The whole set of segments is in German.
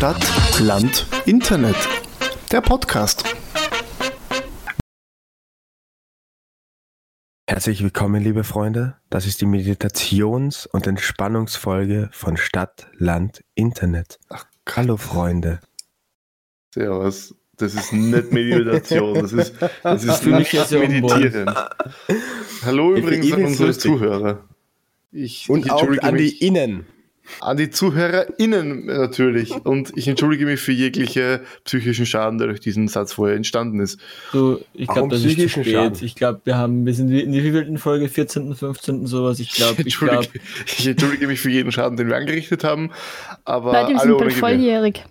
Stadt, Land, Internet. Der Podcast. Herzlich willkommen, liebe Freunde. Das ist die Meditations- und Entspannungsfolge von Stadt, Land, Internet. Ach, hallo, Freunde. Servus. Das ist nicht Meditation, das ist, das ist Für mich jetzt Meditieren. Hallo übrigens an unsere. Zuhörer. Ich, Und ich auch an die mich, Innen. An die ZuhörerInnen natürlich. Und ich entschuldige mich für jegliche psychischen Schaden, der durch diesen Satz vorher entstanden ist. Du, ich glaube, das ist zu psychischen spät. Schaden? Ich glaube, wir haben, wir sind in der wievielten Folge, 14., 15., sowas. Ich glaube, ich entschuldige, ich entschuldige mich für jeden Schaden, den wir angerichtet haben. Aber Leute, wir alle sind Gewehr. volljährig.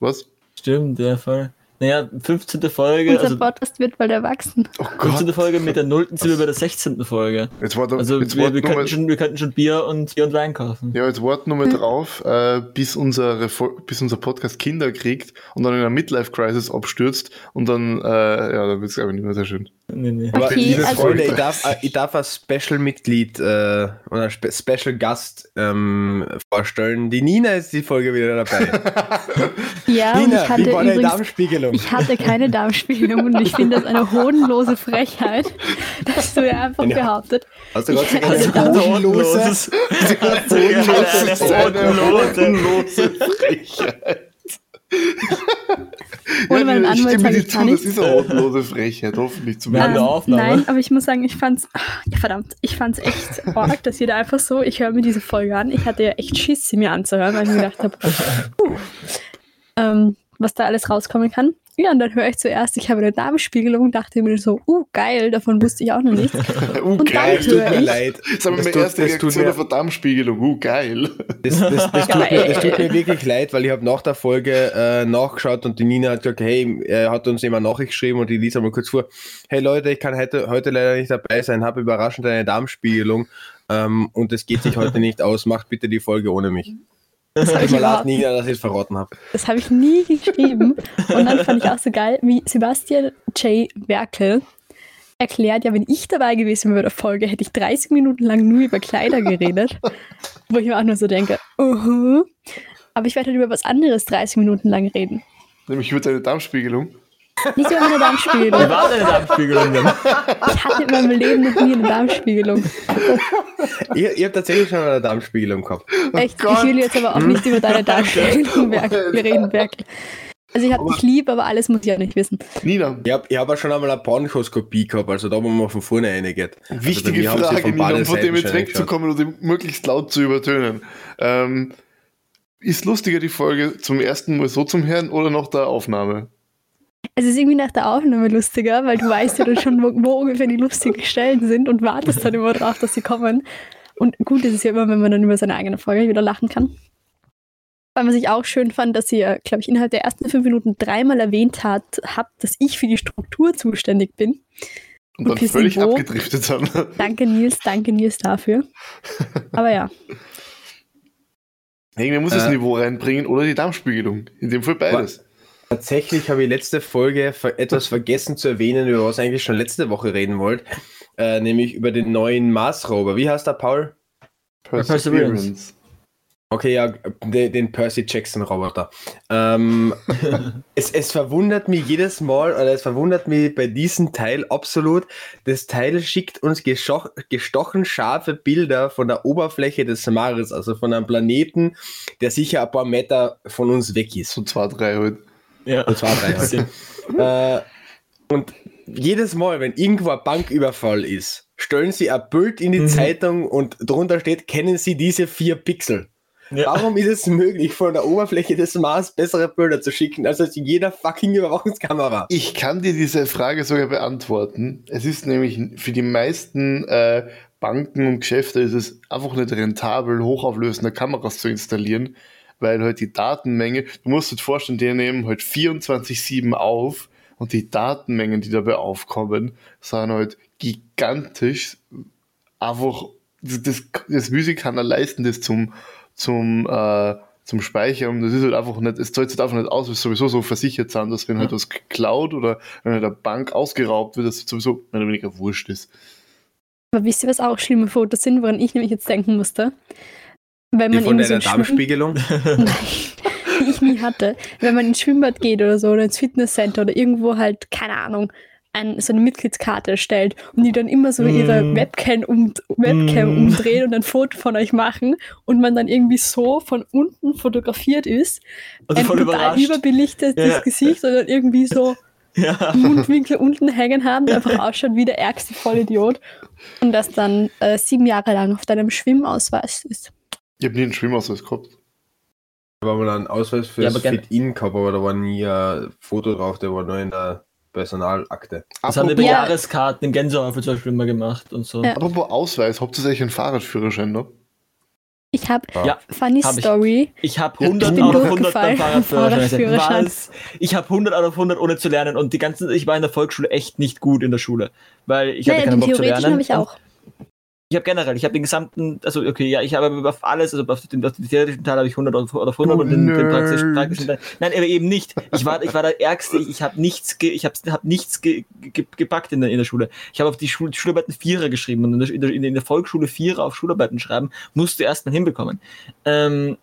Was? stimmt, der Fall. Naja, 15. Folge, Unser also Podcast wird bald erwachsen. Oh 15. Gott. Folge mit der 0. sind wir bei der 16. Folge. Jetzt warte, Also jetzt wir, wir, nur mal- könnten schon, wir könnten schon Bier und, Bier und Wein kaufen. Ja, jetzt warten wir mal drauf, äh, bis, unsere, bis unser Podcast Kinder kriegt und dann in einer Midlife-Crisis abstürzt und dann, äh, ja, dann wird es, glaube ich, nicht mehr sehr schön. Nee, nee. Aber Okay, liebe also- Freunde, ich darf, äh, ich darf als Special-Mitglied äh, oder Spe Special Gast ähm, vorstellen. Die Nina ist die Folge wieder dabei. Ja, Nina, ich hatte wie war übrigens, Darmspiegelung? ich hatte keine Darmspiegelung und ich finde das eine hodenlose Frechheit, dass du ja einfach Eine- behauptet. Hast du Gott sei Also Dank da- eine hodenlose Frechheit. Ohne meinen ich Anwalt sage ich zu, gar das nichts. ist eine hodenlose Frechheit, hoffentlich zumindest. eine Aufnahme. Nein, aber ich muss sagen, ich fand's, ja, verdammt, ich fand's echt arg, dass da einfach so, ich höre mir diese Folge an. Ich hatte ja echt Schiss, sie mir anzuhören, weil ich mir gedacht habe, ähm, was da alles rauskommen kann. Ja, und dann höre ich zuerst, ich habe eine Darmspiegelung, dachte mir so, uh, geil, davon wusste ich auch noch nichts. Uh, Und geil. Es tut mir ich- leid. Das Das meine tut- erste Reaktion mir- auf eine Darmspiegelung. Uh, geil. Das, das, das, tut, mir, das tut mir wirklich leid, weil ich habe nach der Folge äh, nachgeschaut und die Nina hat gesagt, hey, er hat uns jemand Nachricht geschrieben und die liest einmal kurz vor, hey Leute, ich kann heute, heute leider nicht dabei sein, habe überraschend eine Darmspiegelung ähm, und es geht sich heute nicht aus, macht bitte die Folge ohne mich. Das ich mir überhaupt Nina, dass ich es verraten habe. Das habe ich nie geschrieben. Und dann fand ich auch so geil, wie Sebastian J. Werkel erklärt, ja, wenn ich dabei gewesen wäre bei der Folge, hätte ich 30 Minuten lang nur über Kleider geredet. wo ich mir auch nur so denke, uh aber ich werde halt über was anderes 30 Minuten lang reden. Nämlich über deine Darmspiegelung. Nicht über meine Wie Darmspiegelung. war deine Darmspiegelung denn? Ich hatte in meinem Leben noch nie eine Darmspiegelung. Ich, ich habe tatsächlich schon eine Darmspiegelung gehabt. Echt, Gott. ich will jetzt aber auch nicht über deine Darmspiegelung Werkel- reden, Werkel. Also ich habe dich lieb, aber alles muss ich ja nicht wissen. Nina, Ich habe ich hab auch schon einmal eine Bronchoskopie gehabt, also da, wo man von vorne reingeht. Also wichtige sie Frage, von Nina, um von dem jetzt wegzukommen und ihn möglichst laut zu übertönen. Ähm, ist lustiger die Folge zum ersten Mal so zum Hören oder nach der Aufnahme? Es ist irgendwie nach der Aufnahme lustiger, weil du weißt ja dann schon, wo, wo ungefähr die lustigen Stellen sind und wartest dann immer drauf, dass sie kommen. Und gut ist es ja immer, wenn man dann über seine eigene Folge wieder lachen kann. Weil was ich auch schön fand, dass ihr, glaube ich, innerhalb der ersten fünf Minuten dreimal erwähnt hat, habt, dass ich für die Struktur zuständig bin. Und dann Okay, völlig Niveau. abgedriftet sind. Danke Nils, danke Nils dafür. Aber ja, Irgendwer muss das Äh. Niveau reinbringen oder die Darmspiegelung. In dem Fall beides. Tatsächlich habe ich letzte Folge etwas vergessen zu erwähnen, über was ich eigentlich schon letzte Woche reden wollte, äh, nämlich über den neuen Mars-Rover. Wie heißt der, Paul? Perseverance. Okay, ja, den, den Percy Jackson-Roboter. Ähm, es, es verwundert mich jedes Mal, oder es verwundert mich bei diesem Teil absolut. Das Teil schickt uns gestochen scharfe Bilder von der Oberfläche des Mars, also von einem Planeten, der sicher ein paar Meter von uns weg ist. So zwei, drei halt. Ja. Und zwar drei halt. äh, und jedes Mal, wenn irgendwo ein Banküberfall ist, stellen sie ein Bild in die Mhm. Zeitung und drunter steht, kennen Sie diese vier Pixel? Ja. Warum ist es möglich, von der Oberfläche des Mars bessere Bilder zu schicken, als aus jeder fucking Überwachungskamera? Ich kann dir diese Frage sogar beantworten. Es ist nämlich für die meisten äh, Banken und Geschäfte ist es einfach nicht rentabel, hochauflösende Kameras zu installieren, weil halt die Datenmenge, du musst dir vorstellen, die nehmen halt 24-7 auf und die Datenmengen, die dabei aufkommen, sind halt gigantisch. Einfach, das, das, das Musik kann er leisten, das zum, zum, äh, zum Speichern. Das ist halt einfach nicht, es zahlt sich einfach nicht aus, weil es sowieso so versichert sind, dass wenn halt was geklaut oder wenn halt eine Bank ausgeraubt wird, dass es sowieso mehr oder weniger wurscht ist. aber wisst ihr, was auch schlimme Fotos sind, woran ich nämlich jetzt denken musste? Wenn man von so deiner Schwung- Darmspiegelung? Nein, die ich nie hatte. Wenn man ins Schwimmbad geht oder so oder ins Fitnesscenter oder irgendwo halt, keine Ahnung, ein, so eine Mitgliedskarte erstellt und die dann immer so ihre Mm. Webcam, um, Webcam Mm. umdrehen und ein Foto von euch machen und man dann irgendwie so von unten fotografiert ist. Also ein total überrascht. überbelichtetes Ja. Gesicht und dann irgendwie so Ja. Mundwinkel unten hängen haben, einfach ausschaut wie der ärgste Vollidiot und das dann äh, sieben Jahre lang auf deinem Schwimmausweis ist. Ich habe nie einen Schwimmausweis gehabt. Da war mal einen Ausweis für Ja, das Fit-In gehabt, aber da war nie ein Foto drauf, der war nur in der Personalakte. Das haben wir bei Ja. Jahreskarten im Gänsehaufel zum Beispiel immer gemacht und so. Ja. Apropos Ausweis, habt ihr eigentlich einen Fahrradführerschein noch? Ich habe Ja, funny hab ich. Story. Ich habe Ja, 100 ich bin auf 100 beim Fahrradführerschein. Was? Ich habe 100 auf 100 ohne zu lernen und die ganzen, ich war in der Volksschule echt nicht gut in der Schule, weil ich hatte Naja, keinen den Bock zu lernen. habe ich Und auch. Ich habe generell, ich habe den gesamten, also okay, ja, ich habe aber auf alles, also auf den, auf den theoretischen Teil habe ich 100 oder 100 und den, den praktischen, praktischen Teil, nein, aber eben nicht. Ich war, ich war der Ärgste, ich, ich habe nichts, ge, ich habe hab nichts ge, ge, gepackt in der, in der Schule. Ich habe auf die Schul, Schularbeiten Vierer geschrieben und in der, in der, in der Volksschule Vierer auf Schularbeiten schreiben, musst du erstmal hinbekommen. Ähm,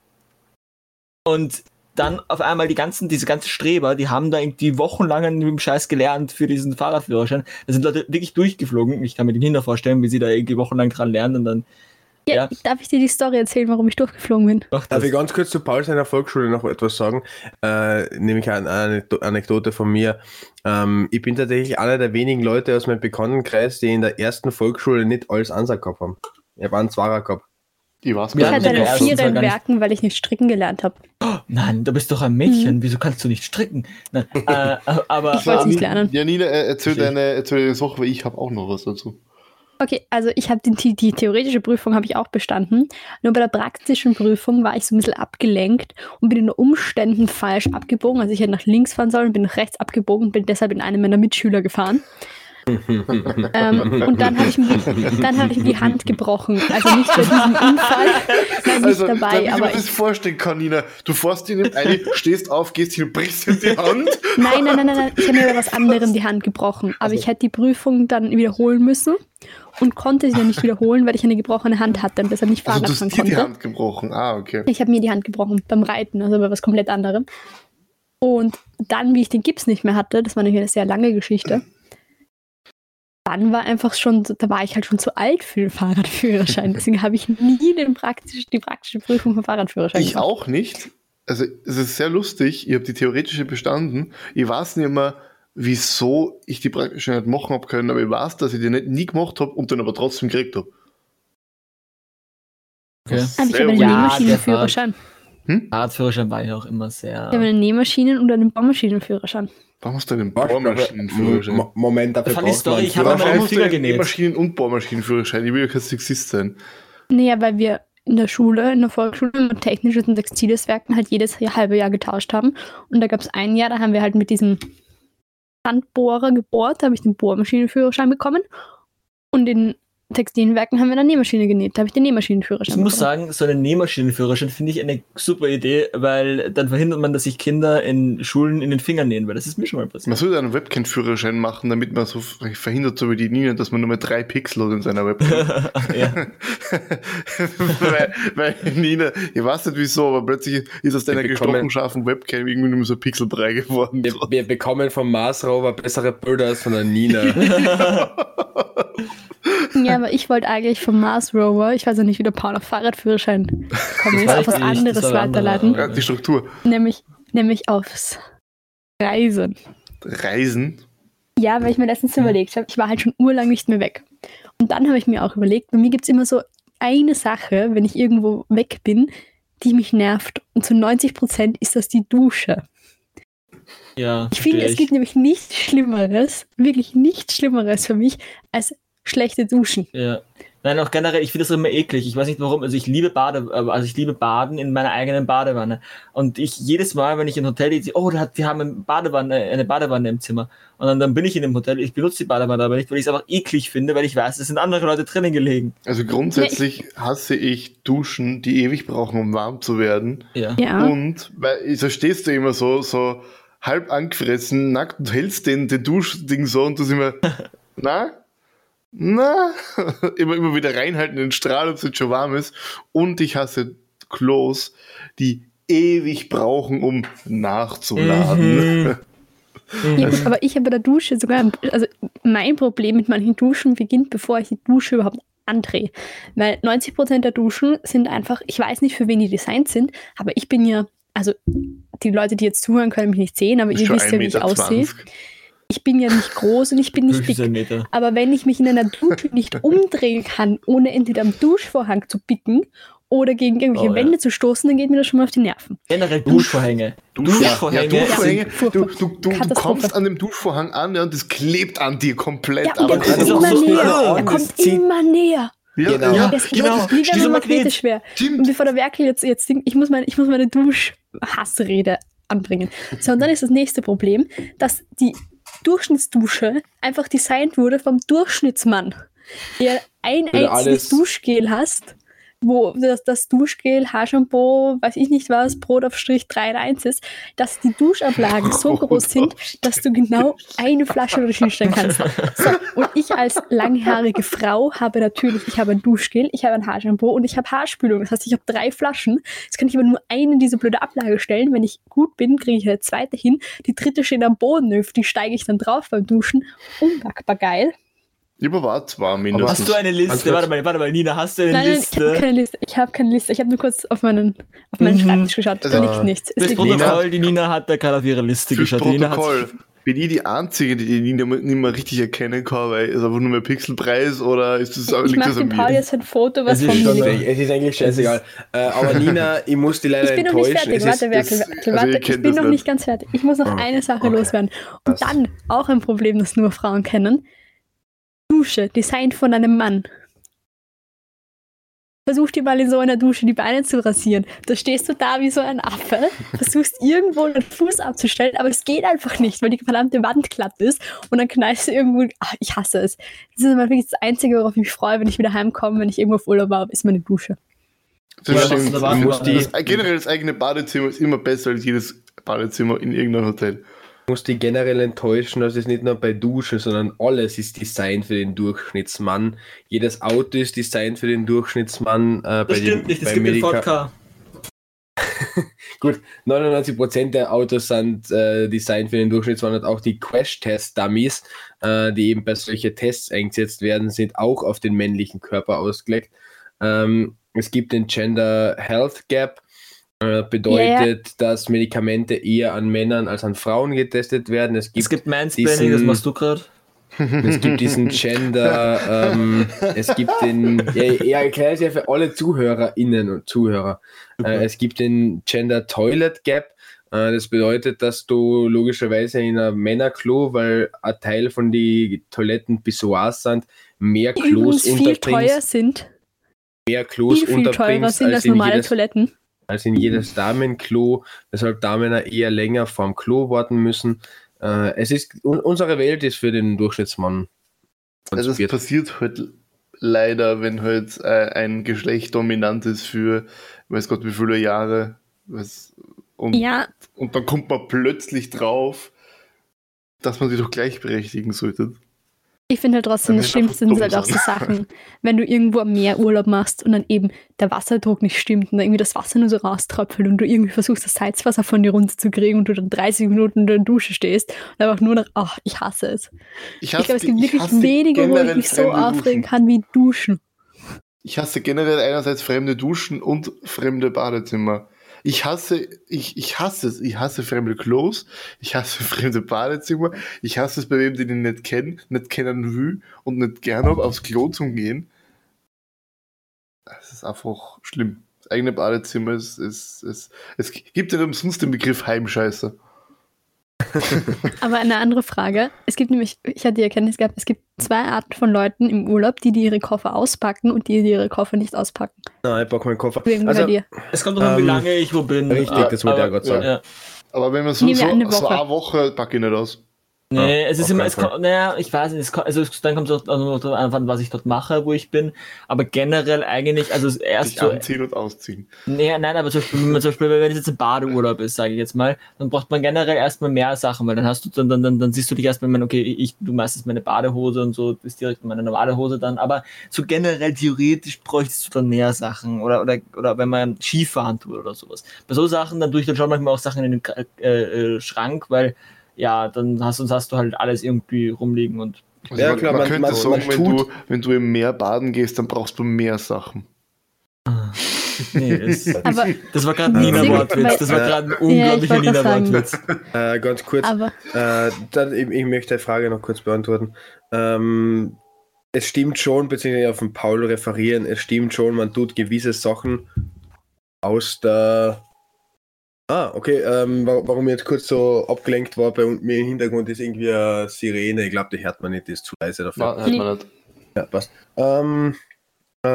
und dann auf einmal die ganzen, diese ganzen Streber, die haben da irgendwie wochenlang an dem Scheiß gelernt für diesen Fahrradführerschein. Da sind Leute wirklich durchgeflogen. Ich kann mir den Kinder vorstellen, wie sie da irgendwie wochenlang dran lernen und dann Ja, Ja. Darf ich dir die Story erzählen, warum ich durchgeflogen bin? macht Darf ich ganz kurz zu Paul seiner Volksschule noch etwas sagen? Äh, nämlich eine Anekdo- Anekdote von mir. Ähm, ich bin tatsächlich einer der wenigen Leute aus meinem Bekanntenkreis, die in der ersten Volksschule nicht alles Ansatz gehabt haben. Ich habe einen Zwarer gehabt. Ich weiß Wir Ich hatte Vierer Teil in. Werken, weil ich nicht stricken gelernt habe. Nein, du bist doch ein Mädchen. Wieso kannst du nicht stricken? Nein, äh, aber Ich wollte es nicht lernen. Janina, äh, erzähl Verstehe deine, erzähl deine Sache, weil ich habe auch noch was dazu. Okay, also ich habe die, die, die theoretische Prüfung habe ich auch bestanden. Nur bei der praktischen Prüfung war ich so ein bisschen abgelenkt und bin in den Umständen falsch abgebogen. Also ich hätte nach links fahren sollen, bin nach rechts abgebogen und bin deshalb in einen meiner Mitschüler gefahren. Ähm, und dann habe ich, mir die- dann hab ich mir die Hand gebrochen. Also nicht bei diesem Unfall, nein, nicht Also, dabei, damit ich aber mir das vorstellen kann, Nina. Du fährst in den eine, stehst auf, gehst hin, brichst in die Hand. Nein, nein, nein, nein, nein. Ich habe mir bei was anderem die Hand gebrochen. Aber ich hätte die Prüfung dann wiederholen müssen und konnte sie dann nicht wiederholen, weil ich eine gebrochene Hand hatte und deshalb nicht Also fahren du hast dir die. Hand gebrochen. Ah, okay. Ich habe mir die Hand gebrochen beim Reiten, also bei was komplett anderem. Und dann, wie ich den Gips nicht mehr hatte, das war nämlich eine sehr lange Geschichte, dann war einfach schon, da war ich halt schon zu alt für den Fahrradführerschein. Deswegen habe ich nie den praktisch, die praktische Prüfung vom Fahrradführerschein Ich auch nicht. Also es ist sehr lustig. Ich habe die theoretische bestanden. Ich weiß nicht mehr, wieso ich die praktische nicht machen habe können, aber ich weiß, dass ich die nicht, nie gemacht habe und dann aber trotzdem gekriegt habe. okay. Aber ich habe Sehr einen Ja, Nähmaschinenführerschein. Fahrradführerschein war ich auch immer sehr. Ich habe einen Nähmaschinen- und einen Baumaschinenführerschein. Warum hast du einen Bohrmaschinenführerschein? Mo- Moment, dafür Fand ich braucht man Story, einen ich habe du Finger einen genäht. Maschinen- und Bohrmaschinenführerschein? Ich will ja kein Sexist sein. Naja, weil wir in der Schule, in der Volksschule mit technisches und textiles Werken halt jedes halbe Jahr getauscht haben. Und da gab es ein Jahr, da haben wir halt mit diesem Handbohrer gebohrt, da habe ich den Bohrmaschinenführerschein bekommen. Und in textilen Werken haben wir dann Nähmaschine genäht, da habe ich den Nähmaschinenführerschein Ich muss bekommen. sagen, so einen Nähmaschinenführerschein finde ich eine super Idee, weil dann verhindert man, dass sich Kinder in Schulen in den Fingern nähen, weil das ist mir schon mal Man passiert. sollte einen Webcam-Führerschein machen, damit man so verhindert, so wie die Nina, dass man nur mehr drei Pixel hat in seiner Webcam. ja. weil, weil Nina, ich weiß nicht wieso, aber plötzlich ist aus deiner gestochen scharfen Webcam irgendwie nur so pixelbrei geworden. Wir, wir bekommen vom Mars Rover bessere Bilder als von der Nina. Ja, aber ich wollte eigentlich vom Mars Rover, ich weiß auch nicht, wie der Paul auf Fahrradführerschein gekommen ist, auf was ich nicht, anderes das war andere, weiterleiten, Ja, die Struktur. nämlich, nämlich aufs Reisen. Reisen. Ja, weil ich mir letztens überlegt habe, ich war halt schon urlang nicht mehr weg. Und dann habe ich mir auch überlegt, bei mir gibt es immer so eine Sache, wenn ich irgendwo weg bin, die mich nervt. Und zu 90 Prozent ist das die Dusche. ja, Ich finde, es gibt nämlich nichts Schlimmeres, wirklich nichts Schlimmeres für mich, als schlechte Duschen. Ja. Nein, auch generell, ich finde das immer eklig. Ich weiß nicht warum. Also ich liebe Bade, also ich liebe Baden in meiner eigenen Badewanne. Und ich jedes Mal, wenn ich in ein Hotel gehe, oh, die haben eine Badewanne, eine Badewanne im Zimmer. Und dann, dann bin ich in dem Hotel, ich benutze die Badewanne aber nicht, weil ich es einfach eklig finde, weil ich weiß, es sind andere Leute drinnen gelegen. Also grundsätzlich hasse ich Duschen, die ewig brauchen, um warm zu werden. Ja. Ja. Und weil so stehst du immer so, so halb angefressen, nackt und hältst den, den Duschding so und du siehst immer, na? Na? immer, immer wieder reinhalten in den Strahl, ob es jetzt schon warm ist. Und ich hasse Klos, die ewig brauchen, um nachzuladen. Mhm. Ja, aber ich habe bei der Dusche sogar, ein- also mein Problem mit manchen Duschen beginnt, bevor ich die Dusche überhaupt andrehe. Weil 90% der Duschen sind einfach, ich weiß nicht, für wen die designt sind, aber ich bin ja, also die Leute, die jetzt zuhören, können mich nicht sehen, aber Bist ihr wisst ja, wie ich 1,20 aussehe. Ich bin ja nicht groß und ich bin nicht dick. Aber wenn ich mich in einer Dusche nicht umdrehen kann, ohne entweder am Duschvorhang zu bicken oder gegen irgendwelche Oh, ja. Wände zu stoßen, dann geht mir das schon mal auf die Nerven. Generell Duschvorhänge. Ja, Duschvorhänge. Duschvorhänge. sind Du, du, du, du kommst an dem Duschvorhang an ja, und das klebt an dir komplett Ja, und das kommt immer so- näher. Ja, Er das kommt immer näher. Ja, Genau. ja, Das, genau. wie wenn Dieser man Magnet. magnetisch wäre. Und bevor der Werkel jetzt, jetzt singt, ich muss meine, ich muss meine Duschhassrede anbringen. So, und dann ist das nächste Problem, dass die Durchschnittsdusche einfach designt wurde vom Durchschnittsmann, der ein einziges alles- Duschgel hast, wo das, das Duschgel, Haarshampoo, weiß ich nicht was, Brot auf Strich 3 in 1 ist, dass die Duschablagen so groß sind, dass du genau eine Flasche durch hinstellen kannst. So, und ich als langhaarige Frau habe natürlich, ich habe ein Duschgel, ich habe ein Haarshampoo und ich habe Haarspülung. Das heißt, ich habe drei Flaschen. Jetzt kann ich aber nur eine in diese blöde Ablage stellen. Wenn ich gut bin, kriege ich eine zweite hin. Die dritte steht am Boden, auf die steige ich dann drauf beim Duschen. Unbackbar geil. Lieber war zwar mindestens. Hast du eine Liste? Warte mal, warte mal, Nina, hast du eine Nein, nein, ich habe Liste? keine Liste. Ich habe keine Liste. Ich habe nur kurz auf meinen, auf meinen Mhm. Schreibtisch geschaut. Da Also, liegt nichts. Es Das liegt Protokoll, die Nina hat da gerade auf ihre Liste Fürs geschaut. Nina Protokoll. Bin ich die Einzige, die die nicht mehr, nicht mehr richtig erkennen kann, weil es einfach nur mehr Pixelpreis oder ist das, Ich liegt mache das an Paul jetzt ein Foto, was Es ist von mir liegt. Es ist eigentlich scheißegal. Äh, aber Nina, ich muss die leider Ich bin noch nicht enttäuschen. fertig. Warte, ist, Werkel, also warte. ihr Ich bin noch nicht. ganz fertig. Ich muss noch Ah, eine Sache okay. loswerden. Und Was? dann auch ein Problem, das nur Frauen kennen. Dusche, designt von einem Mann. Versuch dir mal in so einer Dusche die Beine zu rasieren. Da stehst du da wie so ein Affe, versuchst irgendwo einen Fuß abzustellen, aber es geht einfach nicht, weil die verdammte Wand glatt ist und dann knallst du irgendwo. Ach, ich hasse es. Das ist immer wirklich das Einzige, worauf ich mich freue, wenn ich wieder heimkomme, wenn ich irgendwo auf Urlaub war, ist meine Dusche. Das stimmt. das, generell das eigene Badezimmer ist immer besser als jedes Badezimmer in irgendeinem Hotel. Muss die generell enttäuschen, dass es nicht nur bei Duschen, sondern alles ist designt für den Durchschnittsmann. Jedes Auto ist designt für den Durchschnittsmann. Äh, Das stimmt den, nicht, es gibt den Medica- Vodka. Gut, 99% der Autos sind äh, designt für den Durchschnittsmann und auch die Crash-Test-Dummies, äh, die eben bei solchen Tests eingesetzt werden, sind auch auf den männlichen Körper ausgelegt. Ähm, es gibt den Gender Health Gap, äh, bedeutet, dass Medikamente eher an Männern als an Frauen getestet werden. Es gibt Es gibt Mansplaining, diesen- das machst du gerade. es gibt diesen Gender, ähm, es gibt den, ja, ja, erkläre es ja für alle ZuhörerInnen und Zuhörer. Äh, es gibt den Gender Toilet Gap. Äh, das bedeutet, dass du logischerweise in einem Männerklo, weil ein Teil von die Toiletten Pissoirs sind, mehr Klos übrigens viel teuer unterbringst, sind. mehr Klos Viel, viel teurer unterbringst sind als als in, normale jedes, Toiletten. Als in jedes Damenklo, weshalb Damen eher länger vorm Klo warten müssen. Äh, es ist, un unsere Welt ist für den Durchschnittsmann Also das konzipiert. passiert halt leider, wenn halt äh, ein Geschlecht dominant ist für weiß Gott wie viele Jahre. Was, und, Ja, und dann kommt man plötzlich drauf, dass man sie doch gleichberechtigen sollte. Ich finde halt trotzdem, das Schlimmste sind halt auch so. Sachen, wenn du irgendwo am Meer Urlaub machst und dann eben der Wasserdruck nicht stimmt und dann irgendwie das Wasser nur so rauströpfelt und du irgendwie versuchst, das Salzwasser von dir runterzukriegen und du dann 30 Minuten in der Dusche stehst und einfach nur noch, ach, ich hasse es. Ich glaube, es gibt wirklich wenige, wo ich mich so aufregen Duschen. kann wie Duschen. Ich hasse generell einerseits fremde Duschen und fremde Badezimmer. Ich hasse, ich, ich hasse es. Ich hasse fremde Klos. Ich hasse fremde Badezimmer. Ich hasse es bei wem, den ich nicht kenne, nicht kennen will und nicht gerne aufs Klo zum gehen. Es ist einfach schlimm. Das eigene Badezimmer ist, ist, ist es gibt ja umsonst den Begriff Heimscheiße. Aber eine andere Frage. Es gibt nämlich, ich hatte die Erkenntnis gehabt, es gibt zwei Arten von Leuten im Urlaub, die, die ihre Koffer auspacken und die, die ihre Koffer nicht auspacken. Nein, ich packe meinen Koffer. Irgendwie Also. Es kommt drauf an, wie Ähm, lange ich wo bin. richtig, das wollte ich auch gerade sagen. Ja. Aber wenn man so, so, eine so Woche. eine Woche packe ich nicht aus. Nee, es ist immer, es kommt, naja, ich weiß nicht, es kommt, also es- dann kommt es auch noch darauf an, was ich dort mache, wo ich bin. Aber generell eigentlich, also erst Sich so, anziehen und ausziehen. nee, nein, aber zum Beispiel, zum Beispiel, wenn es jetzt ein Badeurlaub ist, sage ich jetzt mal, dann braucht man generell erstmal mehr Sachen, weil dann hast du, dann, dann, dann, dann siehst du dich erstmal, okay, ich, du meistens meine Badehose und so, bist direkt in meine normale Hose dann, aber so generell theoretisch bräuchtest du dann mehr Sachen oder, oder, oder wenn man Skifahren tut oder sowas. Bei so Sachen, dann tue ich dann schon manchmal auch Sachen in den äh, äh, Schrank, weil, ja, dann hast, sonst hast du halt alles irgendwie rumliegen und Also Ja, man, klar, man, man- könnte man- sagen, man wenn, tut- du, wenn du im Meer baden gehst, dann brauchst du mehr Sachen. Nee, das, Aber, das war gerade ein Nina-Wortwitz. Das war gerade ein unglaublicher sagen. Nina-Wortwitz. Äh, ganz kurz, aber äh, dann, ich, ich möchte die Frage noch kurz beantworten. Ähm, es stimmt schon, beziehungsweise auf den Paul referieren, es stimmt schon, man tut gewisse Sachen aus der. Ah, okay, ähm, wa- warum ich jetzt kurz so abgelenkt war, bei mir im Hintergrund ist irgendwie eine Sirene, ich glaube, die hört man nicht, die ist zu leise dafür. Nein, hört man nicht. Ja, passt. Ähm, äh,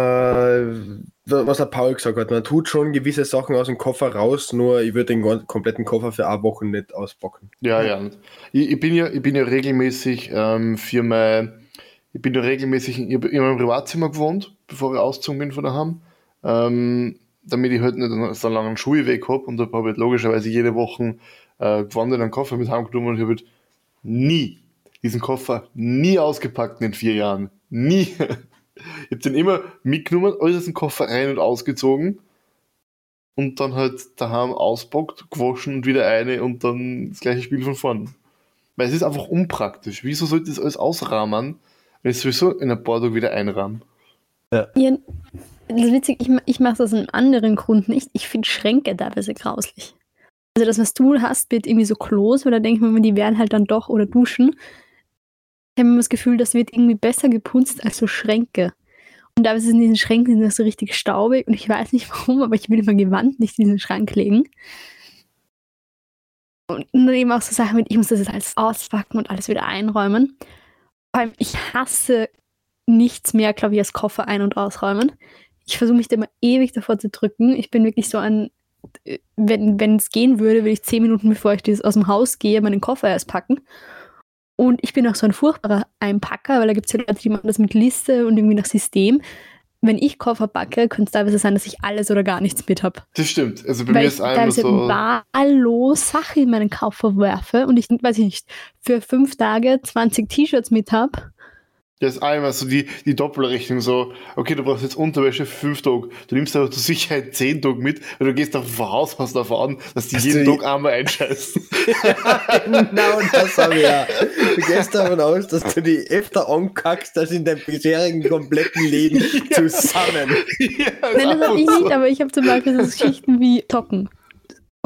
was der Paul gesagt hat, man tut schon gewisse Sachen aus dem Koffer raus, nur ich würde den kompletten Koffer für eine Woche nicht auspacken. Ja, ja. Ich, ich, bin ja ich bin ja regelmäßig ähm, für mein, ich bin ja regelmäßig in, in meinem Privatzimmer gewohnt, bevor ich ausgezogen bin von daheim, ähm, damit ich halt nicht so einen langen Schulweg habe und da habe ich halt logischerweise jede Woche äh, gewandert einen Koffer mit heimgenommen und ich habe halt nie diesen Koffer nie ausgepackt in den vier Jahren. Nie. Ich habe den immer mitgenommen, alles aus dem Koffer rein und ausgezogen und dann halt daheim auspackt, gewaschen und wieder eine und dann das gleiche Spiel von vorn. Weil es ist einfach unpraktisch. Wieso sollte das alles ausrahmen, wenn ich sowieso in ein paar Tagen wieder einrahmen? ja, das ist witzig, ich, ich mache das aus einem anderen Grund nicht. Ich finde Schränke teilweise grauslich. Also das, was du hast, wird irgendwie so Klos, oder denke ich mir, die werden halt dann doch, oder Duschen. Ich habe immer das Gefühl, das wird irgendwie besser geputzt als so Schränke. Und da ist es in diesen Schränken sind das so richtig staubig und ich weiß nicht warum, aber ich will immer gewandt nicht in diesen Schrank legen. Und dann eben auch so Sachen mit, ich muss das jetzt alles auspacken und alles wieder einräumen. Vor allem, ich hasse nichts mehr, glaube ich, als Koffer ein- und ausräumen. Ich versuche mich da immer ewig davor zu drücken. Ich bin wirklich so ein, äh, wenn es gehen würde, würde ich zehn Minuten bevor ich dieses aus dem Haus gehe, meinen Koffer erst packen. Und ich bin auch so ein furchtbarer Einpacker, weil da gibt es ja Leute, die machen das mit Liste und irgendwie nach System. Wenn ich Koffer packe, könnte es teilweise sein, dass ich alles oder gar nichts mit habe. Das stimmt. Also bei Weil mir ich ist einmal teilweise so. wahllos Sachen in meinen Koffer werfe und ich, weiß ich nicht, für fünf Tage 20 T-Shirts mit habe. Das ist einmal so die, die Doppelrechnung so, okay, du brauchst jetzt Unterwäsche für fünf Tage. Du nimmst aber zur Sicherheit zehn Tage mit, weil du gehst davon voraus, hast davon an, dass die Dass jeden Tag einmal einscheißen. genau das habe ich ja. Du gehst davon aus, dass du die öfter ankackst, als in deinem bisherigen kompletten Leben zusammen. ja, Nein, das habe ich nicht, aber ich habe zum Beispiel so Geschichten wie Socken.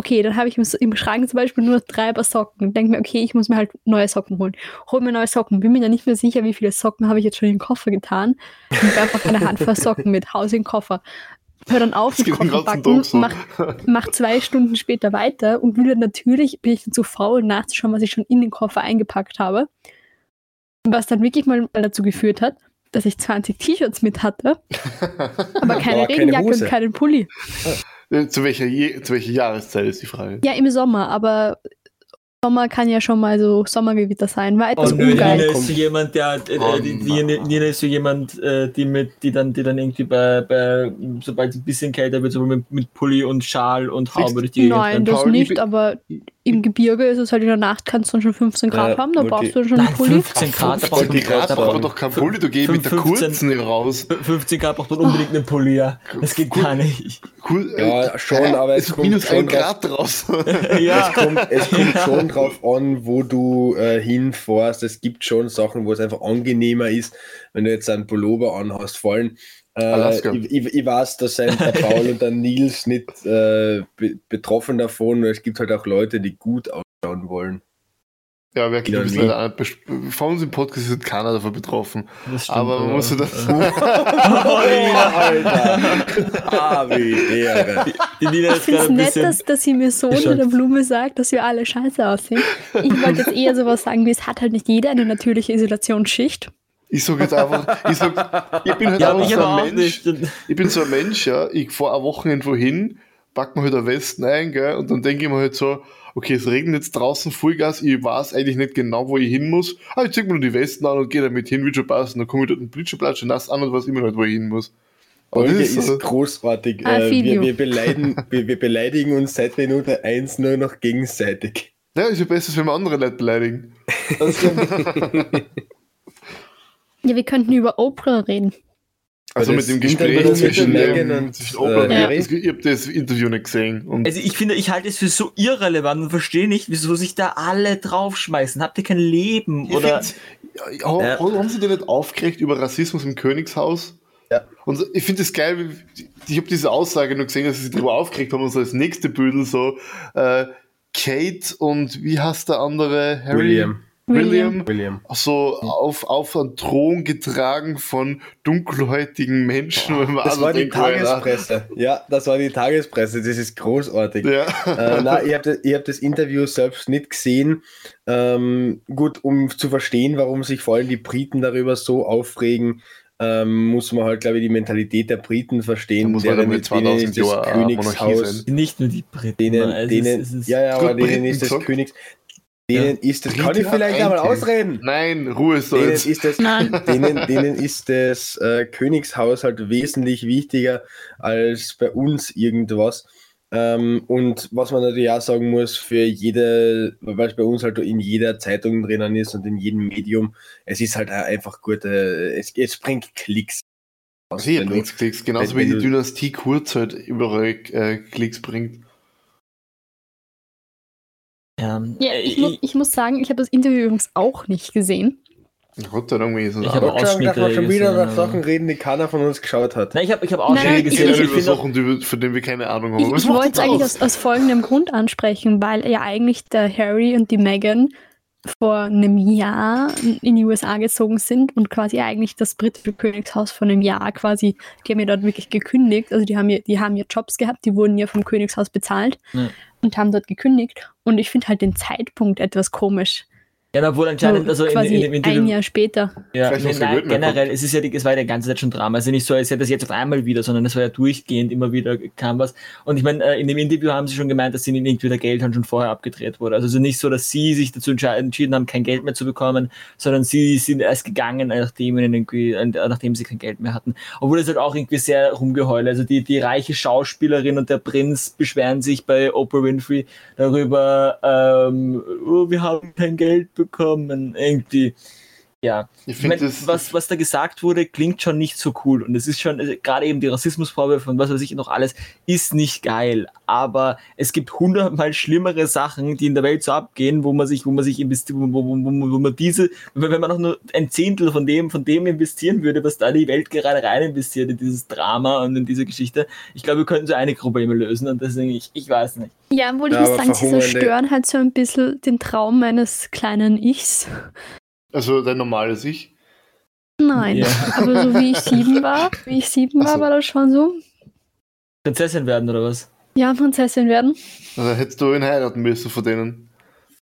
Okay, dann habe ich im, Schrank zum Beispiel nur drei Paar Socken. Denke mir, okay, ich muss mir halt neue Socken holen. Hol mir neue Socken. Bin mir dann nicht mehr sicher, wie viele Socken habe ich jetzt schon in den Koffer getan. Und werfe einfach eine Handvoll Socken mit, Haus in den Koffer. Hör dann auf, den Koffer backen, mach, mach zwei Stunden später weiter und will dann natürlich, bin ich dann zu faul nachzuschauen, was ich schon in den Koffer eingepackt habe. Was dann wirklich mal dazu geführt hat, dass ich 20 T-Shirts mit hatte, aber keine keine Regenjacke Hose. und keinen Pulli. Äh, zu, welcher Je zu welcher Jahreszeit ist die Frage? Ja, im Sommer, aber Sommer kann ja schon mal so Sommergewitter sein. War etwas Nina ungeil. ist so jemand, der, äh, Oh die, die, Mann. Nina ist so jemand, äh, die mit, die dann, die dann irgendwie bei, bei sobald es ein bisschen kälter wird, so mit, mit Pulli und Schal und Haube durch die Gegend Nein, das Paul, nicht, aber im Gebirge ist es halt in der Nacht, kannst du dann schon 15 Grad Ja, haben, da und brauchst du dann schon einen Pulli. 15 Grad, da man die Grad da braucht man doch kein Pulli, du gehst mit der 15 kurzen raus. 15 Grad braucht man unbedingt einen Pulli, ja. Das geht gar nicht. Cool, Ja, äh, schon, äh, aber es ist kommt minus schon Grad draus. Ja. Es kommt, es kommt schon drauf an, wo du äh, hinfährst. Es gibt schon Sachen, wo es einfach angenehmer ist, wenn du jetzt einen Pullover anhast. Vor allem, Alaska. ich, ich, ich weiß, dass sein, der Paul und der Nils nicht äh, be betroffen davon. Es gibt halt auch Leute, die gut ausschauen wollen. Ja, ist nie. leider ein- Von uns im Podcast ist keiner davon betroffen. Das stimmt, Aber man ja. muss das. Alter! ah, wie Ehre. Die Nina Ich finde es ein nett, dass, dass sie mir so unter der Blume sagt, dass wir alle scheiße aussehen. Ich wollte jetzt eher sowas sagen, wie es hat halt nicht jeder eine natürliche Isolationsschicht. Ich sag jetzt einfach, ich sag, ich bin halt Ja, einfach ich so ein Mensch. nicht. Ich bin so ein Mensch, ja, ich fahre eine Woche irgendwo hin packt man halt eine Westen ein, gell? Und dann denke ich mir halt so, okay, es regnet jetzt draußen Vollgas, ich weiß eigentlich nicht genau, wo ich hin muss. Aber ich zieh mir nur die Westen an und gehe damit hin, wird schon passen. Dann komme ich dort einen Blitscheplatsch nass an und weiß immer nicht, wo ich hin muss. Aber Folge das ist, so- großartig. I Äh, wir, wir, beleidigen, wir, wir beleidigen uns seit Minute 1 nur noch gegenseitig. Ja, ist ja besser, als wenn wir andere Leute beleidigen. Ja, wir könnten über Oprah reden. Also mit dem Gespräch zwischen, Megan und, zwischen Oprah und äh, Harry. Ich habe das Interview nicht gesehen. Und Also ich finde, ich halte es für so irrelevant und verstehe nicht, wieso sich da alle draufschmeißen. Habt ihr kein Leben? Ich Oder find's- ja, Ja. Haben Sie denn nicht aufgeregt über Rassismus im Königshaus? Ja. Und so- ich finde es geil, wie- ich habe diese Aussage nur gesehen, dass sie sich darüber aufgeregt haben und so als nächste Büdel so äh, Kate und wie heißt der andere? Harry? William. William. William. So auf, auf einen Thron getragen von dunkelhäutigen Menschen. man Das also war die Tagespresse. Ja, das war die Tagespresse. Das ist großartig. Ja. äh, na, ich habe das, hab das Interview selbst nicht gesehen. Ähm, gut, um zu verstehen, warum sich vor allem die Briten darüber so aufregen, ähm, muss man halt, glaube ich, die Mentalität der Briten verstehen. Da muss man denen- damit denen 2000 ist das Jahre Monarchie Königshaus, sein. nicht nur die Briten. denen, es denen, ist, es ist, ja, ja, aber denen Briten ist das. Königs, denen ist das, kann ich vielleicht einmal ein ausreden? Nein, Ruhe ist da Denen ist das, Nein. denen, denen ist das äh, Königshaus halt wesentlich wichtiger als bei uns irgendwas. Ähm, und was man natürlich auch sagen muss, für jede, weil es bei uns halt in jeder Zeitung drinnen ist und in jedem Medium, es ist halt einfach gut, äh, es, es bringt Klicks. Du- bringt's Klicks, genauso wenn wie die du- Dynastie Kurz halt überall äh, Klicks bringt. Ja, Ja, äh, ich, mu ich muss sagen, ich habe das Interview übrigens auch nicht gesehen. Gott sei Dank ist es Ich habe Ausschnitte schon wieder gesehen, nach aber- Sachen reden, die keiner von uns geschaut hat. Nein, ich habe ich hab Ausschnitte nein, gesehen. über Ich auch, Sachen, die wir- von denen wir keine Ahnung haben. Ich, ich wollte es eigentlich aus? aus, folgendem Grund ansprechen, weil ja eigentlich der Harry und die Meghan vor einem Jahr in die USA gezogen sind und quasi eigentlich das britische Königshaus vor einem Jahr quasi, die haben ja dort wirklich gekündigt, also die haben ja, die haben ja Jobs gehabt, die wurden ja vom Königshaus bezahlt Ja. Und haben dort gekündigt und ich finde halt den Zeitpunkt etwas komisch. Ja, obwohl anscheinend, So also in, in dem Interview, ein Jahr später. Ja, nee, nein, generell, kommt. es ist ja die, es war ja die ganze Zeit schon Drama. Also nicht so, als hätte das jetzt auf einmal wieder, sondern es war ja durchgehend immer wieder kam was. Und ich meine, äh, in dem Interview haben sie schon gemeint, dass ihnen irgendwie der Geldhahn schon vorher abgedreht wurde. Also es ist nicht so, dass sie sich dazu entschieden haben, kein Geld mehr zu bekommen, sondern sie sind erst gegangen, nachdem ihnen irgendwie, äh, nachdem sie kein Geld mehr hatten. Obwohl es halt auch irgendwie sehr rumgeheule. Also die, die reiche Schauspielerin und der Prinz beschweren sich bei Oprah Winfrey darüber, ähm, oh, wir haben kein Geld bekommen. Irgendwie. Ja, Ich ich das. was, was da gesagt wurde, klingt schon nicht so cool. Und es ist schon, also gerade eben die Rassismusvorwürfe und was weiß ich noch alles, ist nicht geil. Aber es gibt hundertmal schlimmere Sachen, die in der Welt so abgehen, wo man sich, wo man sich investiert, wo, wo, wo, wo man diese, wenn man auch nur ein Zehntel von dem, von dem investieren würde, was da die Welt gerade rein investiert in dieses Drama und in diese Geschichte, ich glaube, wir könnten so einige Probleme lösen. Und deswegen, ich, ich weiß nicht. Ja, obwohl ich Ja, muss aber sagen, sie zerstören halt so ein bisschen den Traum meines kleinen Ichs. Also dein normales Ich. Nein, Ja. aber so wie ich sieben war, wie ich sieben war, so. war das schon so. Prinzessin werden oder was? Ja, Prinzessin werden. Also hättest du ihn heiraten müssen von denen.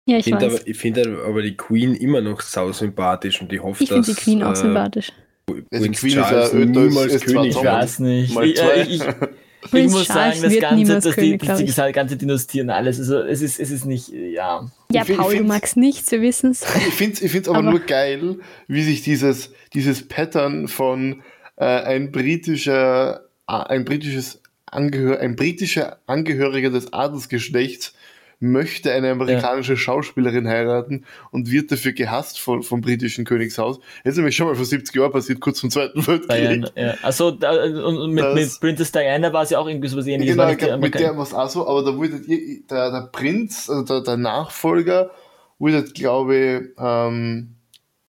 Ja, Ich ich finde weiß. aber, ich find aber die Queen immer noch sau sympathisch und ich hoffe, Ich finde dass die Queen auch äh, sympathisch. Ja, die Prinz Queen ist Charles ja älter als- niemals als König Ich weiß nicht. Mal Ich, äh, ich, ich Prinz muss Charles sagen, das Ganze, das, die, König, das, die, ich. die ganze Dynastie und alles, also es ist, es ist nicht, ja. Ja, Ich find- ich Paul, du magst nichts, wir wissen es. Ich finde es ich find's aber, Aber- nur geil, wie sich dieses, dieses Pattern von äh, ein britischer, äh, ein britisches Angehör, ein britischer Angehöriger des Adelsgeschlechts möchte eine amerikanische Schauspielerin heiraten und wird dafür gehasst von, vom britischen Königshaus. Das ist nämlich schon mal vor 70 Jahren passiert, kurz vom Zweiten Weltkrieg. Ja. Also da, und mit, Das- mit Princess Diana war ja auch irgendwie sowas ähnliches. Genau, glaub, mit der war es auch so, aber da wurde der, der Prinz, also der, der Nachfolger, wurde, glaube ich, ähm,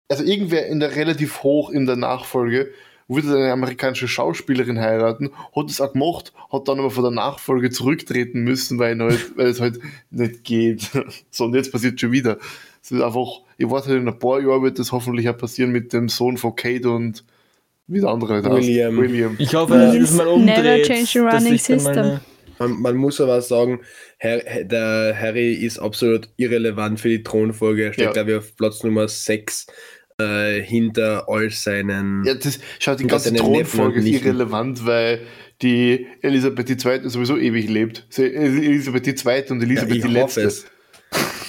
also irgendwer in der relativ hoch in der Nachfolge, würde eine amerikanische Schauspielerin heiraten, hat es auch gemacht, hat dann aber von der Nachfolge zurücktreten müssen, weil, halt, weil es halt nicht geht. So, und jetzt passiert schon wieder. Es ist einfach, ich warte halt in ein paar Jahren wird das hoffentlich auch passieren mit dem Sohn von Kate und wie der andere da heißt. William. William. Ich hoffe, dass das mal never umdreht. change the running system. Man, man muss aber sagen, Herr, der Harry ist absolut irrelevant für die Thronfolge. Er steht, Ja. glaube ich, auf Platz Nummer 6 äh, hinter all seinen. Ja, das, schau, die ganze Thronfolge ist irrelevant, weil die Elisabeth II. sowieso ewig lebt. Elisabeth II. und Ja, Elisabeth ich die hoffe Letzte. es.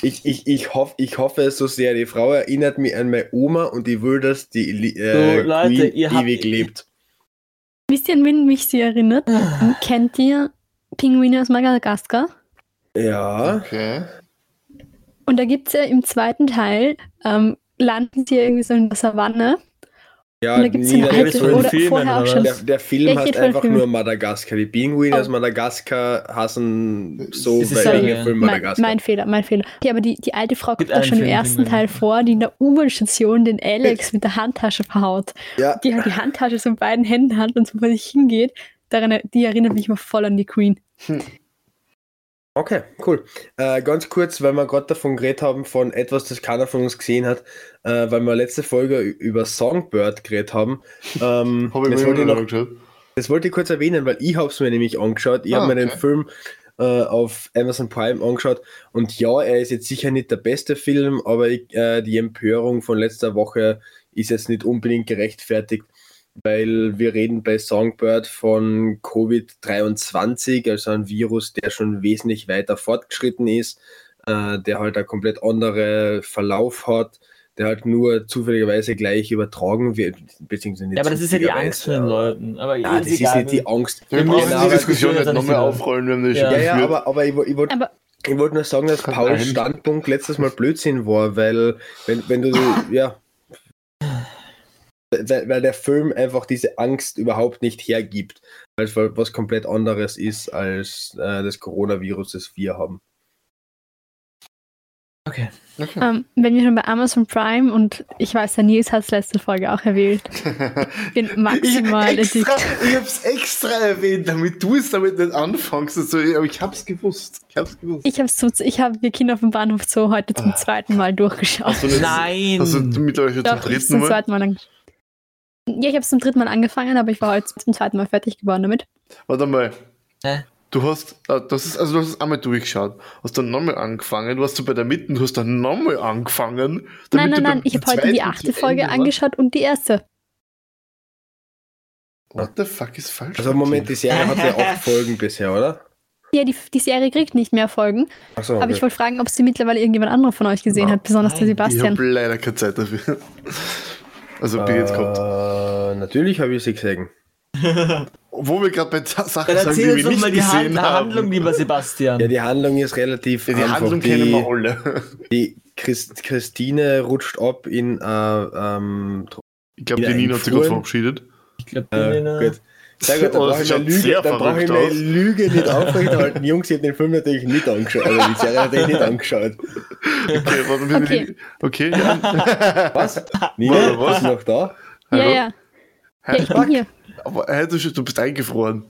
Ich, ich, ich, hoff, ich hoffe es so sehr. Die Frau erinnert mich an meine Oma und ich will, dass die äh, So, Leute, Queen ihr habt- ewig lebt. Wisst ihr, an wen mich sie erinnert? Kennt ihr Pinguine aus Madagaskar? Ja. Okay. Und da gibt es ja im zweiten Teil, ähm, landen sie irgendwie so in der Savanne. Ja, Und da gibt's der, alte- Film, oder vorher auch schon. der, der Film heißt einfach Film. nur Madagaskar. Die Pinguine Oh. aus Madagaskar hassen so bei irgendeinem Film Mein, Madagaskar. mein Fehler, mein Fehler. Ja, aber die, die alte Frau kommt auch einen schon im Film, ersten Pinguine. Teil vor, die in der U-Bahn-Station den Alex mit der Handtasche verhaut. ja, Die halt die Handtasche so in beiden Händen hat und so vor sich hingeht. Daran, die erinnert mich mal voll an die Queen. Okay, cool. Äh, ganz kurz, weil wir gerade davon geredet haben, von etwas, das keiner von uns gesehen hat, äh, weil wir letzte Folge über Songbird geredet haben. Ähm, ich das, mir wollte noch, angeschaut. das wollte ich kurz erwähnen, weil ich habe es mir nämlich angeschaut. Ich Ah, habe mir den okay. Film äh, auf Amazon Prime angeschaut und ja, er ist jetzt sicher nicht der beste Film, aber ich, äh, die Empörung von letzter Woche ist jetzt nicht unbedingt gerechtfertigt, weil wir reden bei Songbird von Covid-23, also ein Virus, der schon wesentlich weiter fortgeschritten ist, äh, der halt einen komplett anderen Verlauf hat, der halt nur zufälligerweise gleich übertragen wird, beziehungsweise nicht Ja, aber das ist ja die Angst von den Leuten. Aber Ja, das ist nicht die Angst. Wir Wir brauchen müssen die Diskussion wir nicht nochmal jetzt nicht aufrollen, wir haben das Ja. schon Ja, ja, aber, aber ich, ich wollte ich wollte nur sagen, dass Pauls. Standpunkt letztes Mal Blödsinn war, weil wenn, wenn du, ja, weil, weil der Film einfach diese Angst überhaupt nicht hergibt, weil es was komplett anderes ist als äh, das Coronavirus, das wir haben. Okay. Okay. Ähm, wenn wir schon bei Amazon Prime und ich weiß, der Nils hat es letzte Folge auch erwähnt, bin Ich, maximal extra, addict. ich hab's extra erwähnt, damit du es damit nicht anfängst. Also, aber ich hab's gewusst. Ich hab's gewusst. Ich habe zum, ich habe wir Kinder auf dem Bahnhof Zoo heute zum zweiten Mal durchgeschaut. Hast du nicht- Nein! Hast du mittlerweile zum ich dritten zum Mal? zweiten Mal angefangen. Ja, ich habe es zum dritten Mal angefangen, aber ich war heute zum zweiten Mal fertig geworden damit. Warte mal. Hä? Du hast, äh, das ist, also du hast es einmal durchgeschaut, hast dann nochmal angefangen, du warst so bei der Mitte, du hast dann nochmal angefangen. damit Nein, du nein, nein, ich habe heute die achte Folge Ende angeschaut und die erste. What the fuck ist falsch? Also Moment, die Serie hat ja acht Folgen bisher, oder? Ja, die, die Serie kriegt nicht mehr Folgen, Achso, aber ich wollte fragen, ob sie mittlerweile irgendjemand anderer von euch gesehen Ja. hat, besonders der Nein, Ich Sebastian. habe leider keine Zeit dafür. Also bis jetzt kommt. äh, natürlich habe ich sie gesehen. Wo wir gerade bei Sachen Dann sagen, die wir nicht mal die Han gesehen haben. Handlung, lieber Sebastian. Ja, die Handlung ist relativ ja, die einfach. Handlung die, kennen wir alle. Die Christ Christine rutscht ab in äh, ähm, Ich glaube, die in Nina hat sich gerade verabschiedet. Ich glaube, Äh, gut. Sehr gut, dann Oh, brauche ich meine Lüge, dann brauche ich meine aus. Lüge nicht aufrechterhalten. Jungs, ich habe den Film natürlich nicht angeschaut. Also die Serie natürlich nicht angeschaut. Okay, warte, wir- Okay. okay ja. Was? Nina, Warte, was? Bist du noch da? Ja, Hallo? ja. Ja, ich bin hier. Aber hey, du, du bist eingefroren.